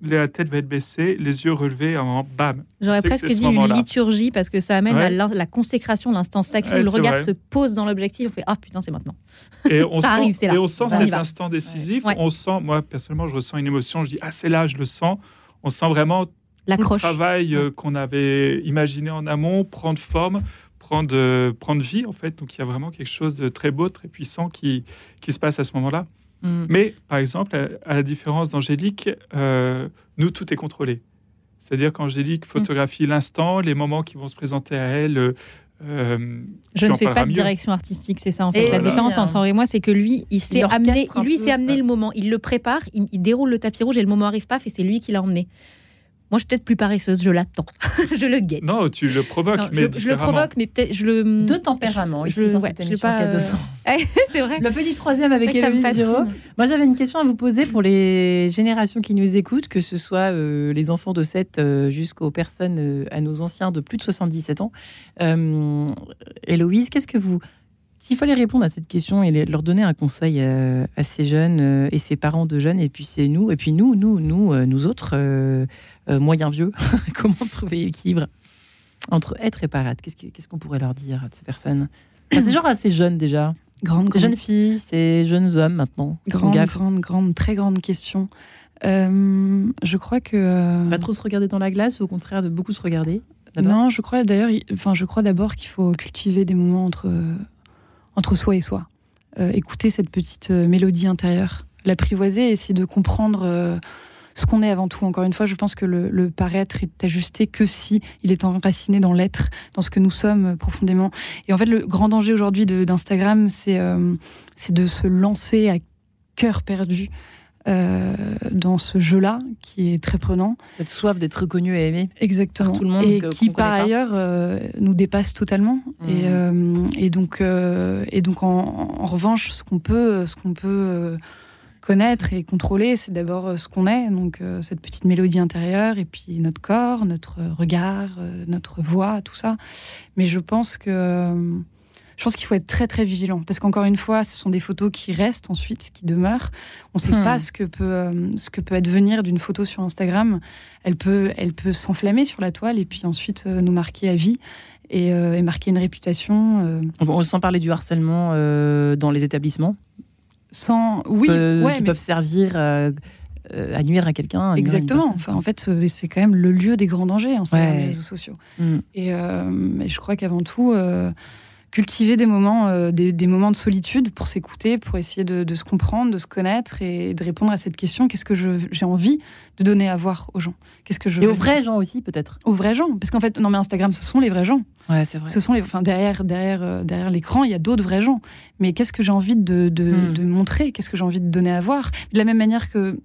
la tête va être baissée, les yeux relevés, un moment, bam. J'aurais presque dit une liturgie parce que ça amène à la consécration, l'instant sacré où le regard se pose dans l'objectif. On fait ah putain c'est maintenant. Et on ça sent, arrive, c'est là. Et on sent cet instant décisif. On sent, moi personnellement, je ressens une émotion. Je dis ah c'est là, je le sens. On sent vraiment tout le travail euh, qu'on avait imaginé en amont prendre forme, prendre, euh, prendre vie en fait. Donc il y a vraiment quelque chose de très beau, très puissant qui, qui se passe à ce moment-là. Mm. Mais par exemple, à, la différence d'Angélique, euh, nous tout est contrôlé. C'est-à-dire qu'Angélique photographie l'instant, les moments qui vont se présenter à elle. je ne fais pas de direction artistique, c'est ça en fait. la différence entre Henri et moi, c'est que lui, il s'est amené, lui, s'est amené le moment. Il le prépare, il, il, déroule le tapis rouge et le moment arrive pas, et c'est lui qui l'a emmené. Moi, je suis peut-être plus paresseuse, je l'attends, je le guette. Non, tu le provoques, mais je, le provoque, mais peut-être je le. Deux tempéraments ici je, dans cette émission pas, euh, c'est vrai. Le petit troisième avec Héloïse Giraud. Moi, j'avais une question à vous poser pour les générations qui nous écoutent, que ce soit euh, les enfants de 7 euh, jusqu'aux personnes, à nos anciens de plus de 77 ans. Héloïse, qu'est-ce que vous s'il fallait répondre à cette question et leur donner un conseil à, ces jeunes et ces parents de jeunes, et puis c'est nous, et puis nous, nous, nous, nous autres, euh, moyen vieux. Comment trouver l'équilibre entre être et paraître Qu'est-ce qu'on pourrait leur dire à ces personnes? C'est genre assez jeunes déjà. Grande, jeunes filles, ces jeunes hommes maintenant. Grande, grande, grande, très grande question. Euh, je crois que. Euh, Pas trop se regarder dans la glace ou au contraire de beaucoup se regarder Non, je crois d'ailleurs, enfin, je crois d'abord qu'il faut cultiver des moments entre, entre soi et soi. écouter cette petite mélodie intérieure, l'apprivoiser, essayer de comprendre ce qu'on est avant tout. Encore une fois, je pense que le, paraître est ajusté que si il est enraciné dans l'être, dans ce que nous sommes euh, profondément. Et en fait, le grand danger aujourd'hui d'Instagram, euh, c'est de se lancer à cœur perdu. Euh, dans ce jeu-là qui est très prenant. Cette soif d'être reconnu et aimé. Exactement. tout le monde. Et qui, par ailleurs, nous dépasse totalement. Mmh. Et, donc, et donc en, en revanche, ce qu'on peut, ce qu'on peut connaître et contrôler, c'est d'abord euh, ce qu'on est, donc euh, cette petite mélodie intérieure, et puis notre corps, notre regard, euh, notre voix, tout ça. Mais je pense que je pense qu'il faut être très très vigilant parce qu'encore une fois, ce sont des photos qui restent ensuite, qui demeurent. On ne sait hmm. pas ce que peut ce que peut advenir d'une photo sur Instagram. Elle peut elle peut s'enflammer sur la toile et puis ensuite nous marquer à vie. Et, marquer une réputation. On sent parler du harcèlement dans les établissements sans oui, qui peuvent servir euh, euh, à nuire à quelqu'un. Exactement. Enfin, en fait, c'est quand même le lieu des grands dangers, hein, les réseaux sociaux. Mm. Et, euh, je crois qu'avant tout, cultiver des moments, des, moments de solitude pour s'écouter, pour essayer de, se comprendre, de se connaître et de répondre à cette question qu'est-ce que j'ai envie de donner à voir aux gens? Qu'est-ce que je et aux vrais gens aussi, peut-être. Aux vrais gens, parce qu'en fait, non mais Instagram, ce sont les vrais gens. Ouais, c'est vrai. Ce sont les, enfin, derrière, derrière, euh, derrière l'écran, il y a d'autres vrais gens. Mais qu'est-ce que j'ai envie de, de, hmm. montrer? Qu'est-ce que j'ai envie de donner à voir? De la même manière que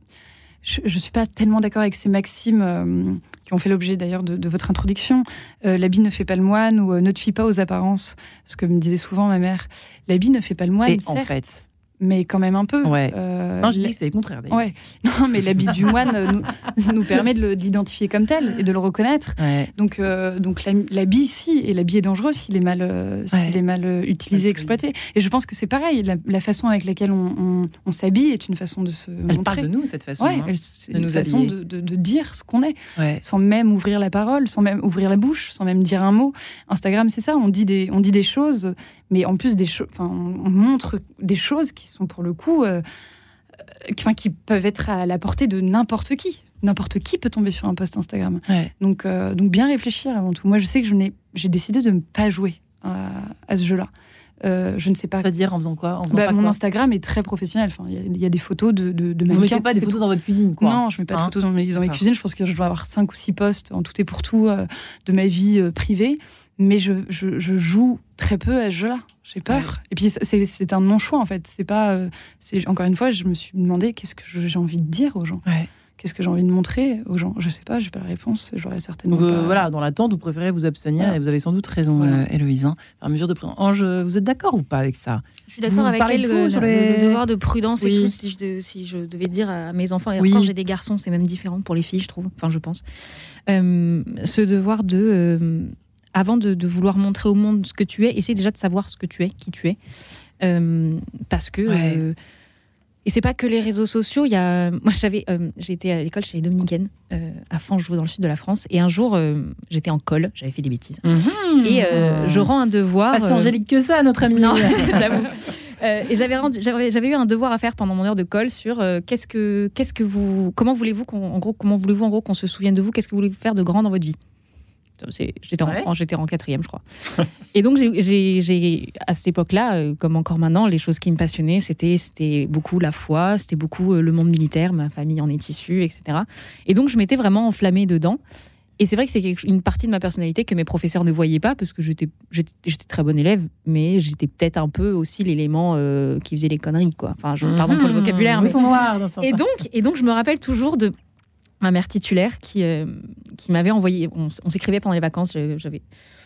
je ne suis pas tellement d'accord avec ces maximes euh, qui ont fait l'objet d'ailleurs de, votre introduction. Euh, l'habit ne fait pas le moine ou ne te fie pas aux apparences. Ce que me disait souvent ma mère. L'habit ne fait pas le moine. Et en fait, mais quand même un peu. Ouais. Euh, non, je dis que c'est le contraire. Ouais. Non, mais l'habit du moine nous, nous, permet de l'identifier comme tel et de le reconnaître. Donc, euh, donc l'habit ici et l'habit est dangereux s'il est mal, euh, s'il est mal utilisé, exploité. Et je pense que c'est pareil. La, façon avec laquelle on, on, s'habille est une façon de se Elle montrer. parle de nous cette façon. Hein, c'est une façon de, de, dire ce qu'on est, sans même ouvrir la parole, sans même ouvrir la bouche, sans même dire un mot. Instagram, c'est ça. On dit des, on dit des choses, mais en plus des choses, on montre des choses qui sont pour le coup, euh, euh, qui peuvent être à la portée de n'importe qui. N'importe qui peut tomber sur un post Instagram. Donc, euh, donc bien réfléchir avant tout. Moi, je sais que j'ai décidé de ne pas jouer à, ce jeu-là. je ne sais pas. C'est-à-dire en faisant quoi, bah, Mon Instagram est très professionnel. Enfin, il y, a des photos de, de, de Vous ne mettez pas des photos dans votre cuisine, quoi. Non, je ne mets pas de hein photos dans mes, dans cuisines. Je pense que je dois avoir 5 ou 6 posts en tout et pour tout de ma vie privée mais je, je, joue très peu à ce jeu-là. J'ai peur. Et puis c'est un non-choix en fait. C'est pas. Euh, encore une fois, je me suis demandé qu'est-ce que j'ai envie de dire aux gens. Qu'est-ce que j'ai envie de montrer aux gens? Je sais pas, j'ai pas la réponse. J'aurais certainement. Euh, voilà, dans l'attente, vous préférez vous abstenir et vous avez sans doute raison, euh, Héloïse. Hein, par mesure de Ange, vous êtes d'accord ou pas avec ça? Je suis d'accord avec elle. Le, sur les... devoir de prudence et tout. Si je, si je, devais dire à mes enfants, et encore j'ai des garçons, c'est même différent pour les filles, je trouve. Enfin, je pense. ce devoir de avant de, vouloir montrer au monde ce que tu es, essaie déjà de savoir ce que tu es, qui tu es. Euh, parce que. Euh, Et c'est pas que les réseaux sociaux. Il y a, moi, j'avais, euh, j'étais à l'école chez les Dominicaines euh, à Fangeau dans le sud de la France, et un jour, j'étais en colle, j'avais fait des bêtises, Mhm. et je rends un devoir. Pas si angélique que ça, notre ami. non, j'avoue. Euh, et j'avais, eu un devoir à faire pendant mon heure de colle sur euh, qu'est-ce que, qu'est-ce que vous, comment voulez-vous qu'on, en gros, comment voulez-vous en gros qu'on se souvienne de vous, qu'est-ce que vous voulez faire de grand dans votre vie? J'étais en, Ouais. en- quatrième, je crois. et donc j'ai, à cette époque-là, euh, comme encore maintenant, les choses qui me passionnaient, c'était, c'était beaucoup la foi, c'était beaucoup euh, le monde militaire, ma famille en est issue, etc. Et donc je m'étais vraiment enflammée dedans. Et c'est vrai que c'est une partie de ma personnalité que mes professeurs ne voyaient pas parce que j'étais très bonne élève, mais j'étais peut-être un peu aussi l'élément euh, qui faisait les conneries, quoi. Enfin, je, pardon pour le Mhm. vocabulaire. mais- noir dans Et donc, et donc, je me rappelle toujours de ma mère titulaire qui, euh, qui m'avait envoyé. On, s'écrivait pendant les vacances. J'avais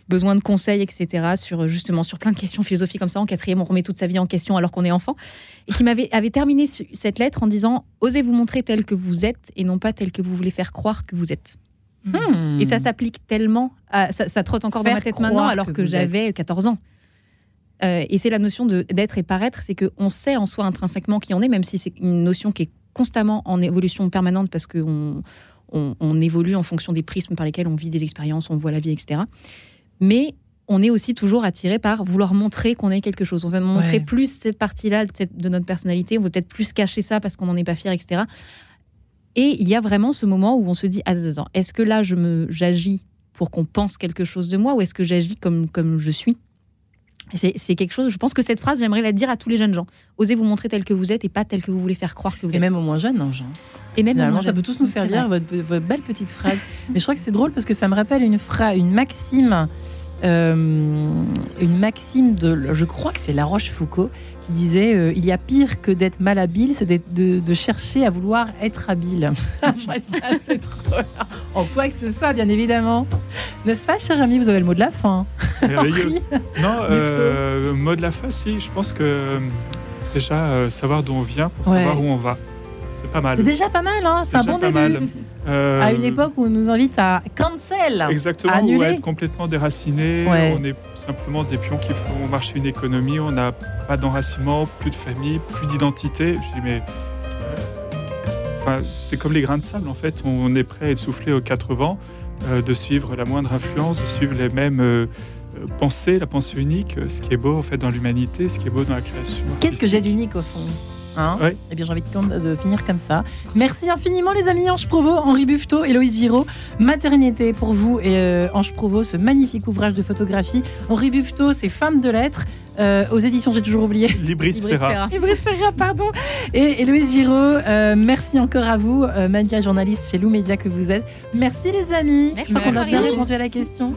besoin de conseils, etc. Sur justement sur plein de questions philosophiques comme ça. En quatrième, on remet toute sa vie en question alors qu'on est enfant. Et qui m'avait avait terminé cette lettre en disant osez vous montrer tel que vous êtes et non pas tel que vous voulez faire croire que vous êtes. Hmm. Et ça s'applique tellement, à- ça, ça trotte encore dans ma tête maintenant, alors que j'avais êtes. 14 ans. Euh, et c'est la notion d'être et paraître, c'est qu'on sait en soi intrinsèquement qui on est, même si c'est une notion qui est constamment en évolution permanente parce qu'on on, on évolue en fonction des prismes par lesquels on vit des expériences, on voit la vie, etc. Mais on est aussi toujours attiré par vouloir montrer qu'on est quelque chose. On veut montrer Ouais. plus cette partie-là de, notre personnalité, on veut peut-être plus cacher ça parce qu'on n'en est pas fier, etc. Et il y a vraiment ce moment où on se dit, ah, est-ce que là, je me, j'agis pour qu'on pense quelque chose de moi ou est-ce que j'agis comme, comme je suis? C'est, quelque chose, je pense que cette phrase, j'aimerais la dire à tous les jeunes gens. Osez vous montrer tel que vous êtes et pas tel que vous voulez faire croire que vous Et êtes. même au moins jeune, hein, Jean. Et même Finalement, ça peut tous nous servir, votre belle petite phrase. Mais je crois que c'est drôle parce que ça me rappelle une, phrase, une maxime, euh, une maxime de, je crois que c'est La Rochefoucauld, qui disait euh, Il y a pire que d'être malhabile, c'est d'être- de, de chercher à vouloir être habile. c'est drôle. En quoi que ce soit, bien évidemment. N'est-ce pas, cher ami Vous avez le mot de la fin? Merveilleux. Non, euh, mot de la fin, si. Je pense que euh, déjà, euh, savoir d'où on vient pour Ouais. savoir où on va. C'est pas mal. C'est déjà pas mal, hein c'est un bon pas début. mal. Euh, À une époque où on nous invite à cancel. Exactement, Annuler. ou être complètement déraciné. Ouais. On est simplement des pions qui font marcher une économie. On n'a pas d'enracinement, plus de famille, plus d'identité. Je dis, mais. euh, enfin, c'est comme les grains de sable, en fait. On est prêt à être soufflé aux quatre vents, euh, de suivre la moindre influence, de suivre les mêmes euh, euh, pensées, la pensée unique, euh, ce qui est beau, en fait, dans l'humanité, ce qui est beau dans la création. Qu'est-ce que j'ai d'unique au fond? Hein Ouais. Eh bien, j'ai envie de, de finir comme ça. Merci infiniment, les amis. Ange Provo, Henri Buffetot, Héloïse Giraud. Maternité pour vous et euh, Ange Provo, ce magnifique ouvrage de photographie. Henri Buffetot, c'est Femme de lettres. euh, aux éditions, j'ai toujours oublié. Libris Ibris Ferra. Ferra. Ferreira, pardon. Et Héloïse Giraud, euh, merci encore à vous, euh, mannequin journaliste chez Lou Média que vous êtes. Merci, les amis. Merci. Je crois qu'on a bien Merci. répondu à la question.